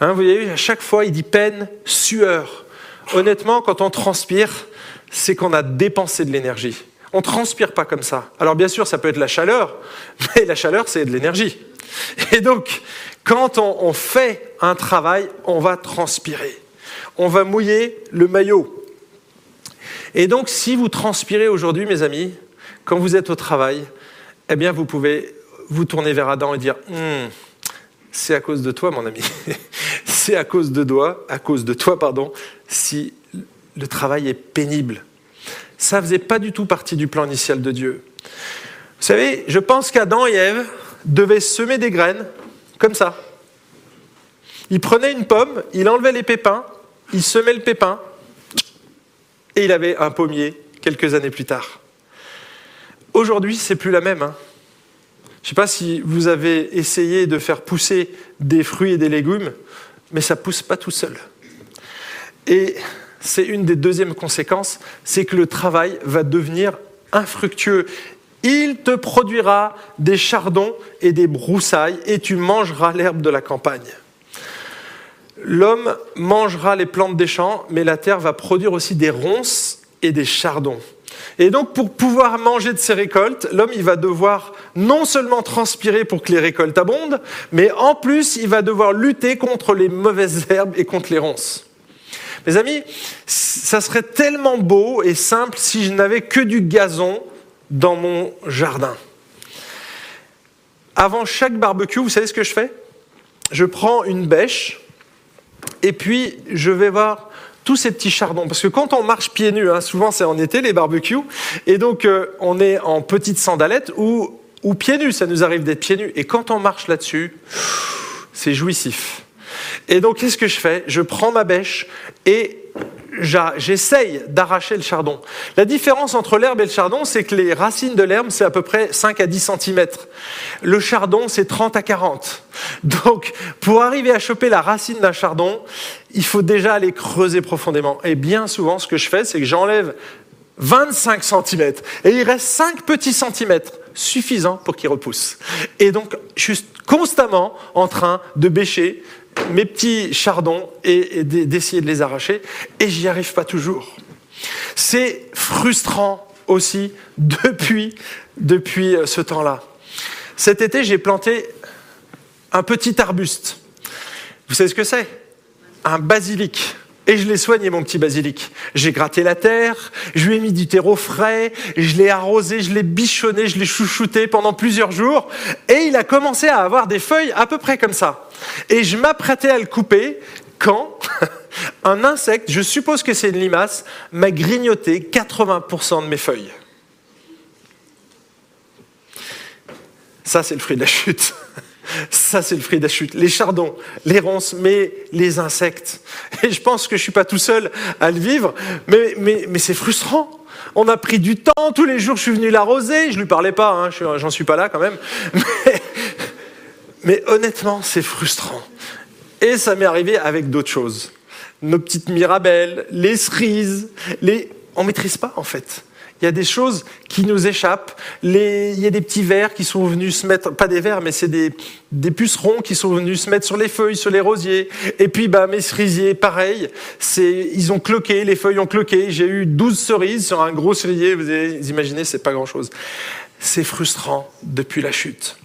Speaker 1: Hein, vous voyez, à chaque fois, il dit peine, sueur. Honnêtement, quand on transpire, c'est qu'on a dépensé de l'énergie. On ne transpire pas comme ça. Alors bien sûr, ça peut être la chaleur, mais la chaleur, c'est de l'énergie. Et donc, quand on, fait un travail, on va transpirer. On va mouiller le maillot. Et donc, si vous transpirez aujourd'hui, mes amis, quand vous êtes au travail, eh bien, vous pouvez vous tourner vers Adam et dire hmm, c'est à cause de toi, mon ami. c'est à cause de toi, à cause de toi, pardon, si le travail est pénible ça ne faisait pas du tout partie du plan initial de Dieu. Vous savez, je pense qu'Adam et Ève devaient semer des graines comme ça. Il prenait une pomme, il enlevait les pépins, il semait le pépin, et il avait un pommier quelques années plus tard. Aujourd'hui, c'est plus la même. Hein. Je ne sais pas si vous avez essayé de faire pousser des fruits et des légumes, mais ça pousse pas tout seul. Et c'est une des deuxièmes conséquences, c'est que le travail va devenir infructueux. Il te produira des chardons et des broussailles, et tu mangeras l'herbe de la campagne. L'homme mangera les plantes des champs, mais la terre va produire aussi des ronces et des chardons. Et donc, pour pouvoir manger de ces récoltes, l'homme, il va devoir non seulement transpirer pour que les récoltes abondent, mais en plus, il va devoir lutter contre les mauvaises herbes et contre les ronces. Mes amis, ça serait tellement beau et simple si je n'avais que du gazon dans mon jardin. Avant chaque barbecue, vous savez ce que je fais? Je prends une bêche et puis je vais voir tous ces petits chardons. Parce que quand on marche pieds nus, hein, souvent c'est en été les barbecues, et donc euh, on est en petites sandalettes ou, ou pieds nus, ça nous arrive d'être pieds nus. Et quand on marche là-dessus, c'est jouissif. Et donc, qu'est-ce que je fais? Je prends ma bêche et j'essaye d'arracher le chardon. La différence entre l'herbe et le chardon, c'est que les racines de l'herbe, c'est à peu près 5 à 10 cm. Le chardon, c'est 30 à 40. Donc, pour arriver à choper la racine d'un chardon, il faut déjà aller creuser profondément. Et bien souvent, ce que je fais, c'est que j'enlève 25 cm et il reste 5 petits centimètres suffisants pour qu'il repousse. Et donc, je suis constamment en train de bêcher mes petits chardons et, d'essayer de les arracher, et j'y arrive pas toujours. C'est frustrant aussi depuis, depuis euh, ce temps-là. Cet été, j'ai planté un petit arbuste. Vous savez ce que c'est? Un basilic. Et je l'ai soigné, mon petit basilic. J'ai gratté la terre, je lui ai mis du terreau frais, je l'ai arrosé, je l'ai bichonné, je l'ai chouchouté pendant plusieurs jours. Et il a commencé à avoir des feuilles à peu près comme ça. Et je m'apprêtais à le couper quand un insecte, je suppose que c'est une limace, m'a grignoté 80% de mes feuilles. Ça, c'est le fruit de la chute. Ça, c'est le fruit de la chute. Les chardons, les ronces, mais les insectes. Et je pense que je ne suis pas tout seul à le vivre, mais, c'est frustrant. On a pris du temps, tous les jours je suis venu l'arroser, je lui parlais pas, hein, j'en suis pas là quand même. Mais, honnêtement, c'est frustrant. Et ça m'est arrivé avec d'autres choses. Nos petites mirabelles, les cerises, les... on maîtrise pas en fait. Il y a des choses qui nous échappent. Il y a des petits vers qui sont venus se mettre, pas des vers, mais c'est des, pucerons qui sont venus se mettre sur les feuilles, sur les rosiers. Et puis, bah, mes cerisiers, pareil. Ils ont cloqué, les feuilles ont cloqué. J'ai eu 12 cerises sur un gros cerisier. Vous, vous imaginez, c'est pas grand chose. C'est frustrant depuis la chute.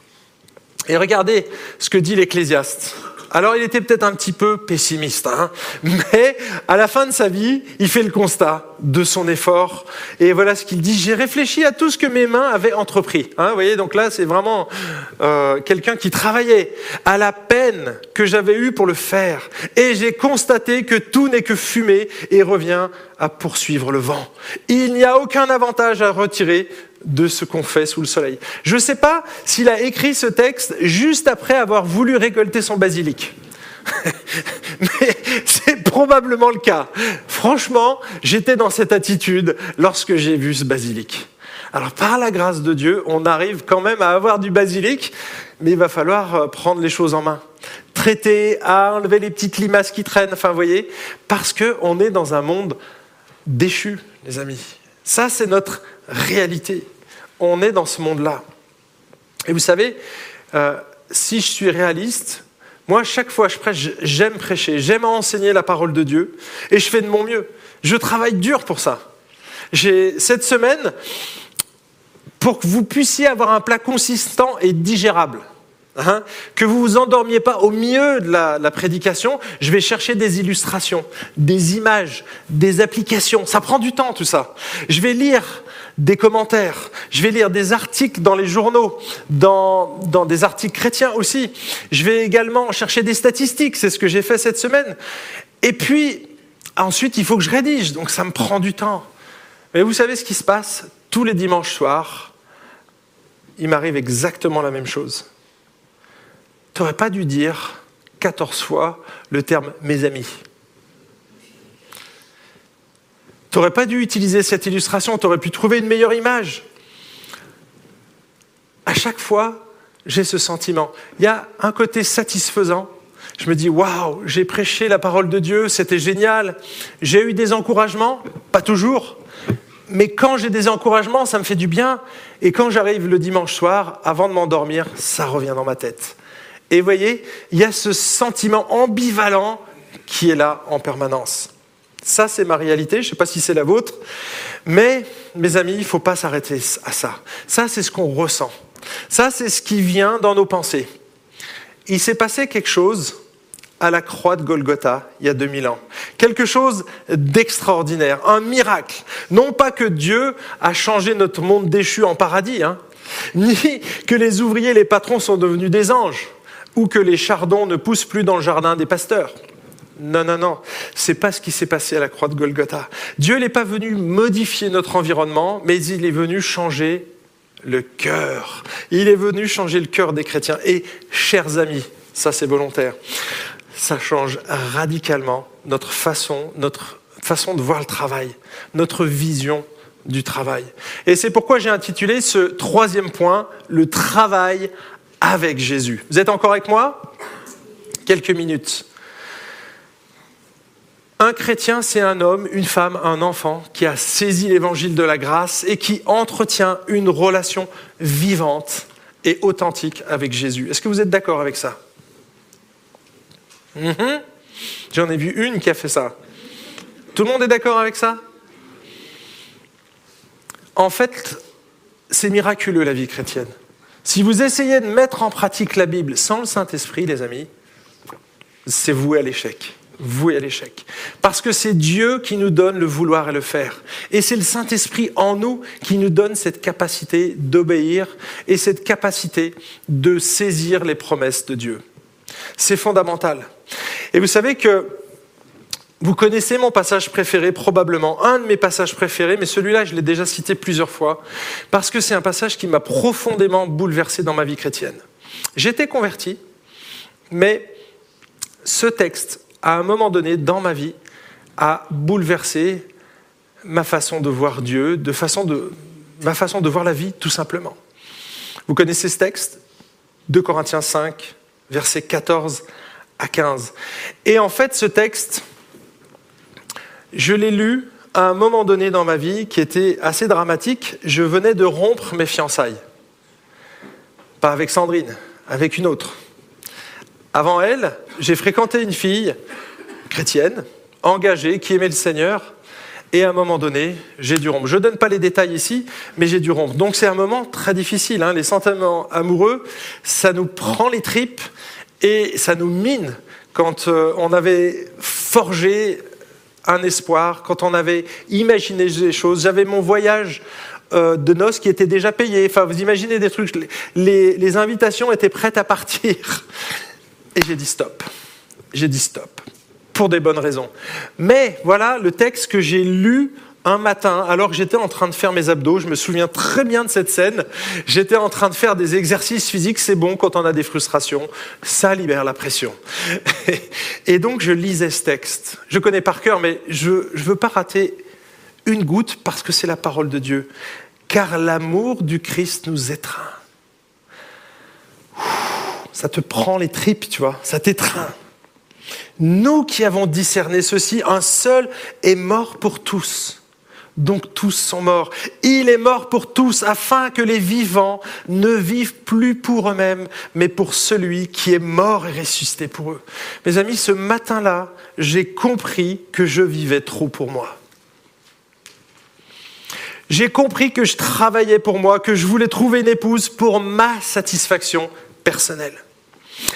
Speaker 1: Et regardez ce que dit l'Ecclésiaste Alors il était peut-être un petit peu pessimiste, hein, mais à la fin de sa vie, il fait le constat de son effort. Et voilà ce qu'il dit, j'ai réfléchi à tout ce que mes mains avaient entrepris. Hein, vous voyez, donc là, c'est vraiment euh, quelqu'un qui travaillait à la peine que j'avais eue pour le faire. Et j'ai constaté que tout n'est que fumée et revient à poursuivre le vent. Il n'y a aucun avantage à retirer de ce qu'on fait sous le soleil. Je ne sais pas s'il a écrit ce texte juste après avoir voulu récolter son basilic. Mais c'est probablement le cas. Franchement, j'étais dans cette attitude lorsque j'ai vu ce basilic. Alors par la grâce de Dieu, on arrive quand même à avoir du basilic, mais il va falloir euh, prendre les choses en main. Traiter, enlever les petites limaces qui traînent, enfin voyez, parce qu'on est dans un monde déchu, les amis. Ça, c'est notre réalité on est dans ce monde-là. Et vous savez, euh, si je suis réaliste, moi, chaque fois que je prêche, j'aime prêcher, j'aime enseigner la parole de Dieu, et je fais de mon mieux. Je travaille dur pour ça. Cette semaine, pour que vous puissiez avoir un plat consistant et digérable, hein, que vous vous endormiez pas au milieu de la, prédication, je vais chercher des illustrations, des images, des applications. Ça prend du temps tout ça. Je vais lire des commentaires, je vais lire des articles dans les journaux, dans, des articles chrétiens aussi. Je vais également chercher des statistiques, c'est ce que j'ai fait cette semaine. Et puis, ensuite, il faut que je rédige, donc ça me prend du temps. Mais vous savez ce qui se passe Tous les dimanches soirs, il m'arrive exactement la même chose. Tu n'aurais pas dû dire 14 fois le terme mes amis. Tu n'aurais pas dû utiliser cette illustration, tu aurais pu trouver une meilleure image. À chaque fois, j'ai ce sentiment. Il y a un côté satisfaisant. Je me dis, waouh, j'ai prêché la parole de Dieu, c'était génial. J'ai eu des encouragements, pas toujours, mais quand j'ai des encouragements, ça me fait du bien. Et quand j'arrive le dimanche soir, avant de m'endormir, ça revient dans ma tête. Et vous voyez, il y a ce sentiment ambivalent qui est là en permanence. Ça, c'est ma réalité, je ne sais pas si c'est la vôtre, mais mes amis, il ne faut pas s'arrêter à ça. Ça, c'est ce qu'on ressent. Ça, c'est ce qui vient dans nos pensées. Il s'est passé quelque chose à la croix de Golgotha il y a 2000 ans. Quelque chose d'extraordinaire, un miracle. Non pas que Dieu a changé notre monde déchu en paradis, hein, ni que les ouvriers les patrons sont devenus des anges, ou que les chardons ne poussent plus dans le jardin des pasteurs. Non, non, non, c'est pas ce qui s'est passé à la croix de Golgotha. Dieu n'est pas venu modifier notre environnement, mais il est venu changer le cœur. Il est venu changer le cœur des chrétiens. Et, chers amis, ça c'est volontaire, ça change radicalement notre façon, notre façon de voir le travail, notre vision du travail. Et c'est pourquoi j'ai intitulé ce troisième point, le travail avec Jésus. Vous êtes encore avec moi? Quelques minutes. Un chrétien, c'est un homme, une femme, un enfant qui a saisi l'évangile de la grâce et qui entretient une relation vivante et authentique avec Jésus. Est-ce que vous êtes d'accord avec ça? Mhm. J'en ai vu une qui a fait ça. Tout le monde est d'accord avec ça? En fait, c'est miraculeux la vie chrétienne. Si vous essayez de mettre en pratique la Bible sans le Saint-Esprit, les amis, c'est voué à l'échec voué à l'échec. Parce que c'est Dieu qui nous donne le vouloir et le faire. Et c'est le Saint-Esprit en nous qui nous donne cette capacité d'obéir et cette capacité de saisir les promesses de Dieu. C'est fondamental. Et vous savez que vous connaissez mon passage préféré, probablement un de mes passages préférés, mais celui-là, je l'ai déjà cité plusieurs fois, parce que c'est un passage qui m'a profondément bouleversé dans ma vie chrétienne. J'étais converti, mais ce texte à un moment donné dans ma vie, a bouleversé ma façon de voir Dieu, ma façon de voir la vie, tout simplement. Vous connaissez ce texte? 2 Corinthiens 5, versets 14 à 15. Et en fait, ce texte, je l'ai lu à un moment donné dans ma vie qui était assez dramatique. Je venais de rompre mes fiançailles. Pas avec Sandrine, avec une autre. Avant elle, j'ai fréquenté une fille chrétienne, engagée, qui aimait le Seigneur, et à un moment donné, j'ai dû rompre. Je ne donne pas les détails ici, mais j'ai dû rompre. Donc c'est un moment très difficile. Hein. Les sentiments amoureux, ça nous prend les tripes, Et ça nous mine quand euh, on avait forgé un espoir, quand on avait imaginé des choses. J'avais mon voyage euh, de noces qui était déjà payé. Enfin, vous imaginez des trucs. Les, les invitations étaient prêtes à partir. Et j'ai dit stop. J'ai dit stop. Pour des bonnes raisons. Mais voilà le texte que j'ai lu un matin, alors que j'étais en train de faire mes abdos, je me souviens très bien de cette scène, j'étais en train de faire des exercices physiques, c'est bon quand on a des frustrations, ça libère la pression. Et donc je lisais ce texte. Je connais par cœur, mais je ne veux pas rater une goutte parce que c'est la parole de Dieu. Car l'amour du Christ nous étreint. Ça te prend les tripes, tu vois, ça t'étreint. Nous qui avons discerné ceci, un seul est mort pour tous donc tous sont morts. Il est mort pour tous afin que les vivants ne vivent plus pour eux-mêmes, mais pour celui qui est mort et ressuscité pour eux. Mes amis, ce matin-là, j'ai compris que je vivais trop pour moi. J'ai compris que je travaillais pour moi, que je voulais trouver une épouse pour ma satisfaction personnelle.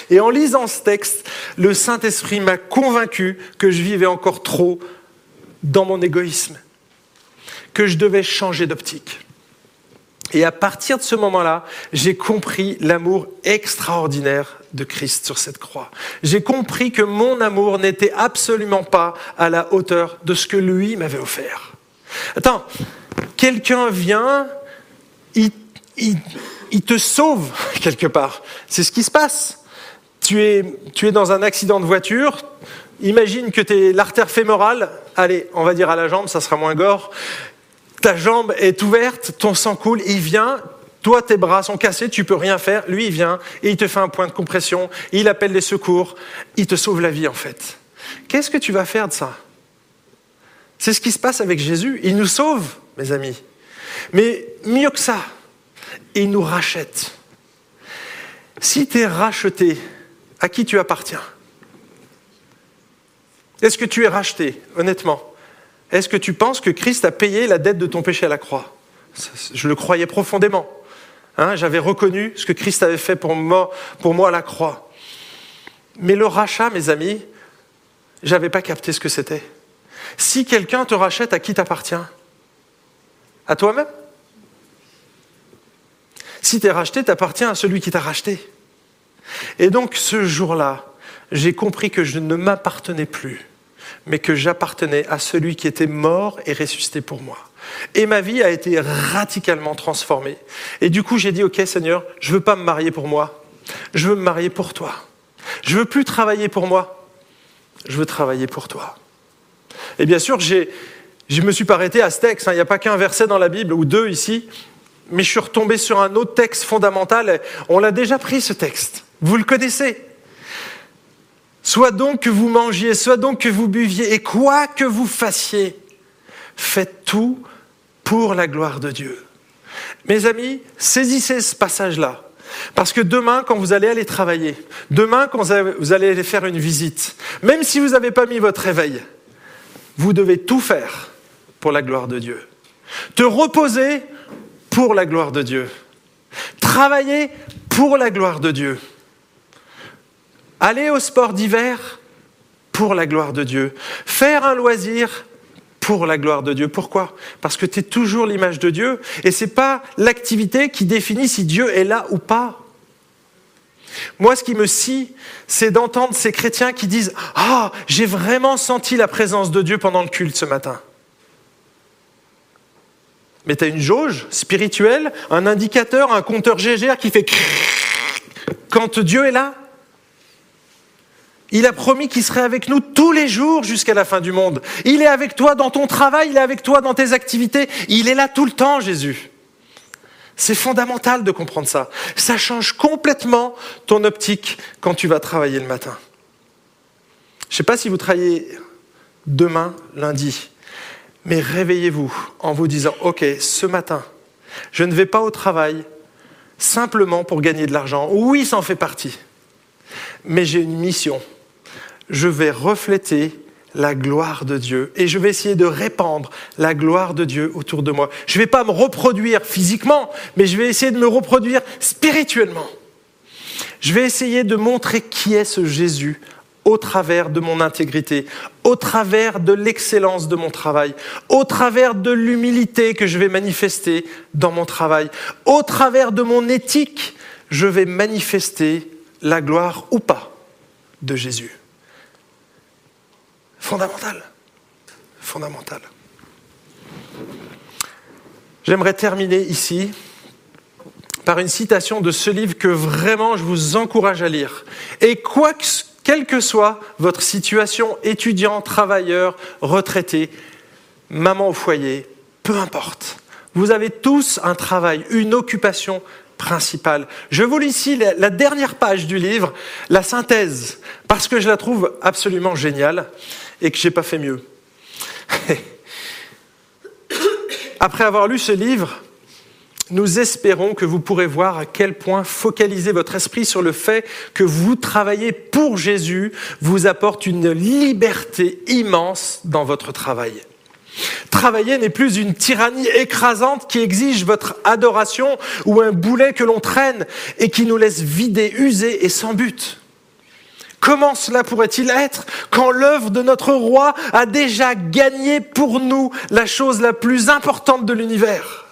Speaker 1: Et en lisant ce texte, le Saint-Esprit m'a convaincu que je vivais encore trop dans mon égoïsme que je devais changer d'optique. Et à partir de ce moment-là, j'ai compris l'amour extraordinaire de Christ sur cette croix. J'ai compris que mon amour n'était absolument pas à la hauteur de ce que lui m'avait offert. Attends, quelqu'un vient, il, te sauve quelque part. C'est ce qui se passe. Tu es, tu dans un accident de voiture, imagine que tu es l'artère fémorale, allez, on va dire à la jambe, ça sera moins gore, ta jambe est ouverte, ton sang coule, il vient, toi tes bras sont cassés, tu peux rien faire, lui il vient et il te fait un point de compression, il appelle les secours, il te sauve la vie en fait. Qu'est-ce que tu vas faire de ça? C'est ce qui se passe avec Jésus, il nous sauve, mes amis. Mais mieux que ça, il nous rachète. Si tu es racheté, à qui tu appartiens Est-ce que tu es racheté, honnêtement? Est-ce que tu penses que Christ a payé la dette de ton péché à la croix? Je le croyais profondément. Hein, j'avais reconnu ce que Christ avait fait pour moi, à la croix. Mais le rachat, mes amis, j'avais pas capté ce que c'était. Si quelqu'un te rachète, à qui t'appartient? À toi-même Si tu es racheté, t'appartiens à celui qui t'a racheté. Et donc ce jour-là, j'ai compris que je ne m'appartenais plus mais que j'appartenais à celui qui était mort et ressuscité pour moi. Et ma vie a été radicalement transformée. Et du coup, j'ai dit, OK Seigneur, je ne veux pas me marier pour moi, je veux me marier pour toi. Je ne veux plus travailler pour moi, je veux travailler pour toi. Et bien sûr, je ne me suis pas arrêté à ce texte, hein. il n'y a pas qu'un verset dans la Bible, ou deux ici, mais je suis retombé sur un autre texte fondamental. On l'a déjà pris, ce texte. Vous le connaissez. Soit donc que vous mangiez, soit donc que vous buviez, et quoi que vous fassiez, faites tout pour la gloire de Dieu. Mes amis, saisissez ce passage-là. Parce que demain, quand vous allez aller travailler, demain, quand vous allez aller faire une visite, même si vous n'avez pas mis votre réveil, vous devez tout faire pour la gloire de Dieu. Te reposer pour la gloire de Dieu. Travailler pour la gloire de Dieu. Aller au sport d'hiver pour la gloire de Dieu. Faire un loisir pour la gloire de Dieu. Pourquoi? Parce que tu es toujours l'image de Dieu et ce n'est pas l'activité qui définit si Dieu est là ou pas. Moi, ce qui me scie, c'est d'entendre ces chrétiens qui disent Ah, j'ai vraiment senti la présence de Dieu pendant le culte ce matin. Mais tu as une jauge spirituelle, un indicateur, un compteur GGR qui fait quand Dieu est là il a promis qu'il serait avec nous tous les jours jusqu'à la fin du monde. Il est avec toi dans ton travail, il est avec toi dans tes activités. Il est là tout le temps, Jésus. C'est fondamental de comprendre ça. Ça change complètement ton optique quand tu vas travailler le matin. Je ne sais pas si vous travaillez demain, lundi, mais réveillez-vous en vous disant, OK, ce matin, je ne vais pas au travail simplement pour gagner de l'argent. Oui, ça en fait partie. Mais j'ai une mission je vais refléter la gloire de Dieu et je vais essayer de répandre la gloire de Dieu autour de moi. Je ne vais pas me reproduire physiquement, mais je vais essayer de me reproduire spirituellement. Je vais essayer de montrer qui est ce Jésus au travers de mon intégrité, au travers de l'excellence de mon travail, au travers de l'humilité que je vais manifester dans mon travail, au travers de mon éthique, je vais manifester la gloire ou pas de Jésus. Fondamental. Fondamental. J'aimerais terminer ici par une citation de ce livre que vraiment je vous encourage à lire. Et quoi que, quelle que soit votre situation, étudiant, travailleur, retraité, maman au foyer, peu importe, vous avez tous un travail, une occupation principale. Je vous lis ici la dernière page du livre, la synthèse, parce que je la trouve absolument géniale et que je n'ai pas fait mieux. Après avoir lu ce livre, nous espérons que vous pourrez voir à quel point focaliser votre esprit sur le fait que vous travaillez pour Jésus vous apporte une liberté immense dans votre travail. Travailler n'est plus une tyrannie écrasante qui exige votre adoration ou un boulet que l'on traîne et qui nous laisse vider, usés et sans but. Comment cela pourrait-il être quand l'œuvre de notre roi a déjà gagné pour nous la chose la plus importante de l'univers?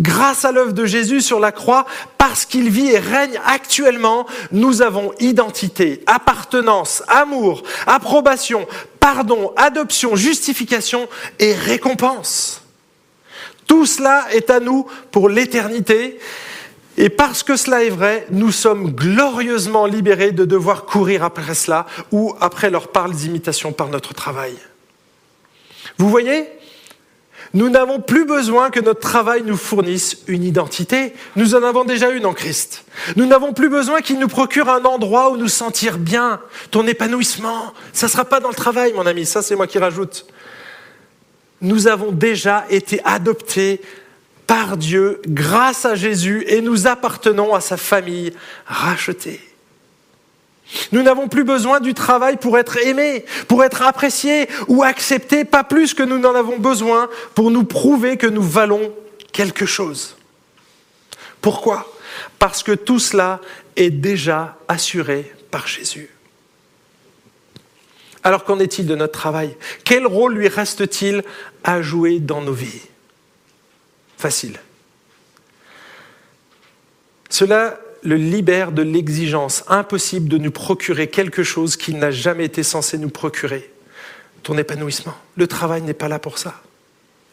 Speaker 1: Grâce à l'œuvre de Jésus sur la croix, parce qu'il vit et règne actuellement, nous avons identité, appartenance, amour, approbation, pardon, adoption, justification et récompense. Tout cela est à nous pour l'éternité. Et parce que cela est vrai, nous sommes glorieusement libérés de devoir courir après cela ou après leurs parles d'imitation par notre travail. Vous voyez nous n'avons plus besoin que notre travail nous fournisse une identité. Nous en avons déjà une en Christ. Nous n'avons plus besoin qu'il nous procure un endroit où nous sentir bien, ton épanouissement. Ça ne sera pas dans le travail, mon ami, ça c'est moi qui rajoute. Nous avons déjà été adoptés par Dieu grâce à Jésus et nous appartenons à sa famille rachetée. Nous n'avons plus besoin du travail pour être aimés, pour être appréciés ou acceptés, pas plus que nous n'en avons besoin pour nous prouver que nous valons quelque chose. Pourquoi? Parce que tout cela est déjà assuré par Jésus. Alors qu'en est-il de notre travail? Quel rôle lui reste-t-il à jouer dans nos vies? Facile. Cela le libère de l'exigence impossible de nous procurer quelque chose qu'il n'a jamais été censé nous procurer. Ton épanouissement. Le travail n'est pas là pour ça.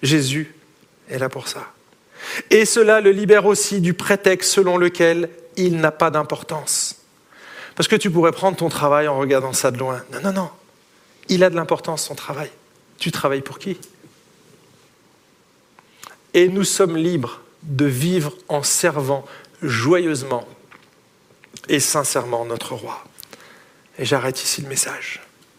Speaker 1: Jésus est là pour ça. Et cela le libère aussi du prétexte selon lequel il n'a pas d'importance. Parce que tu pourrais prendre ton travail en regardant ça de loin. Non, non, non. Il a de l'importance, son travail. Tu travailles pour qui? Et nous sommes libres de vivre en servant joyeusement et sincèrement notre roi. Et j'arrête ici le message.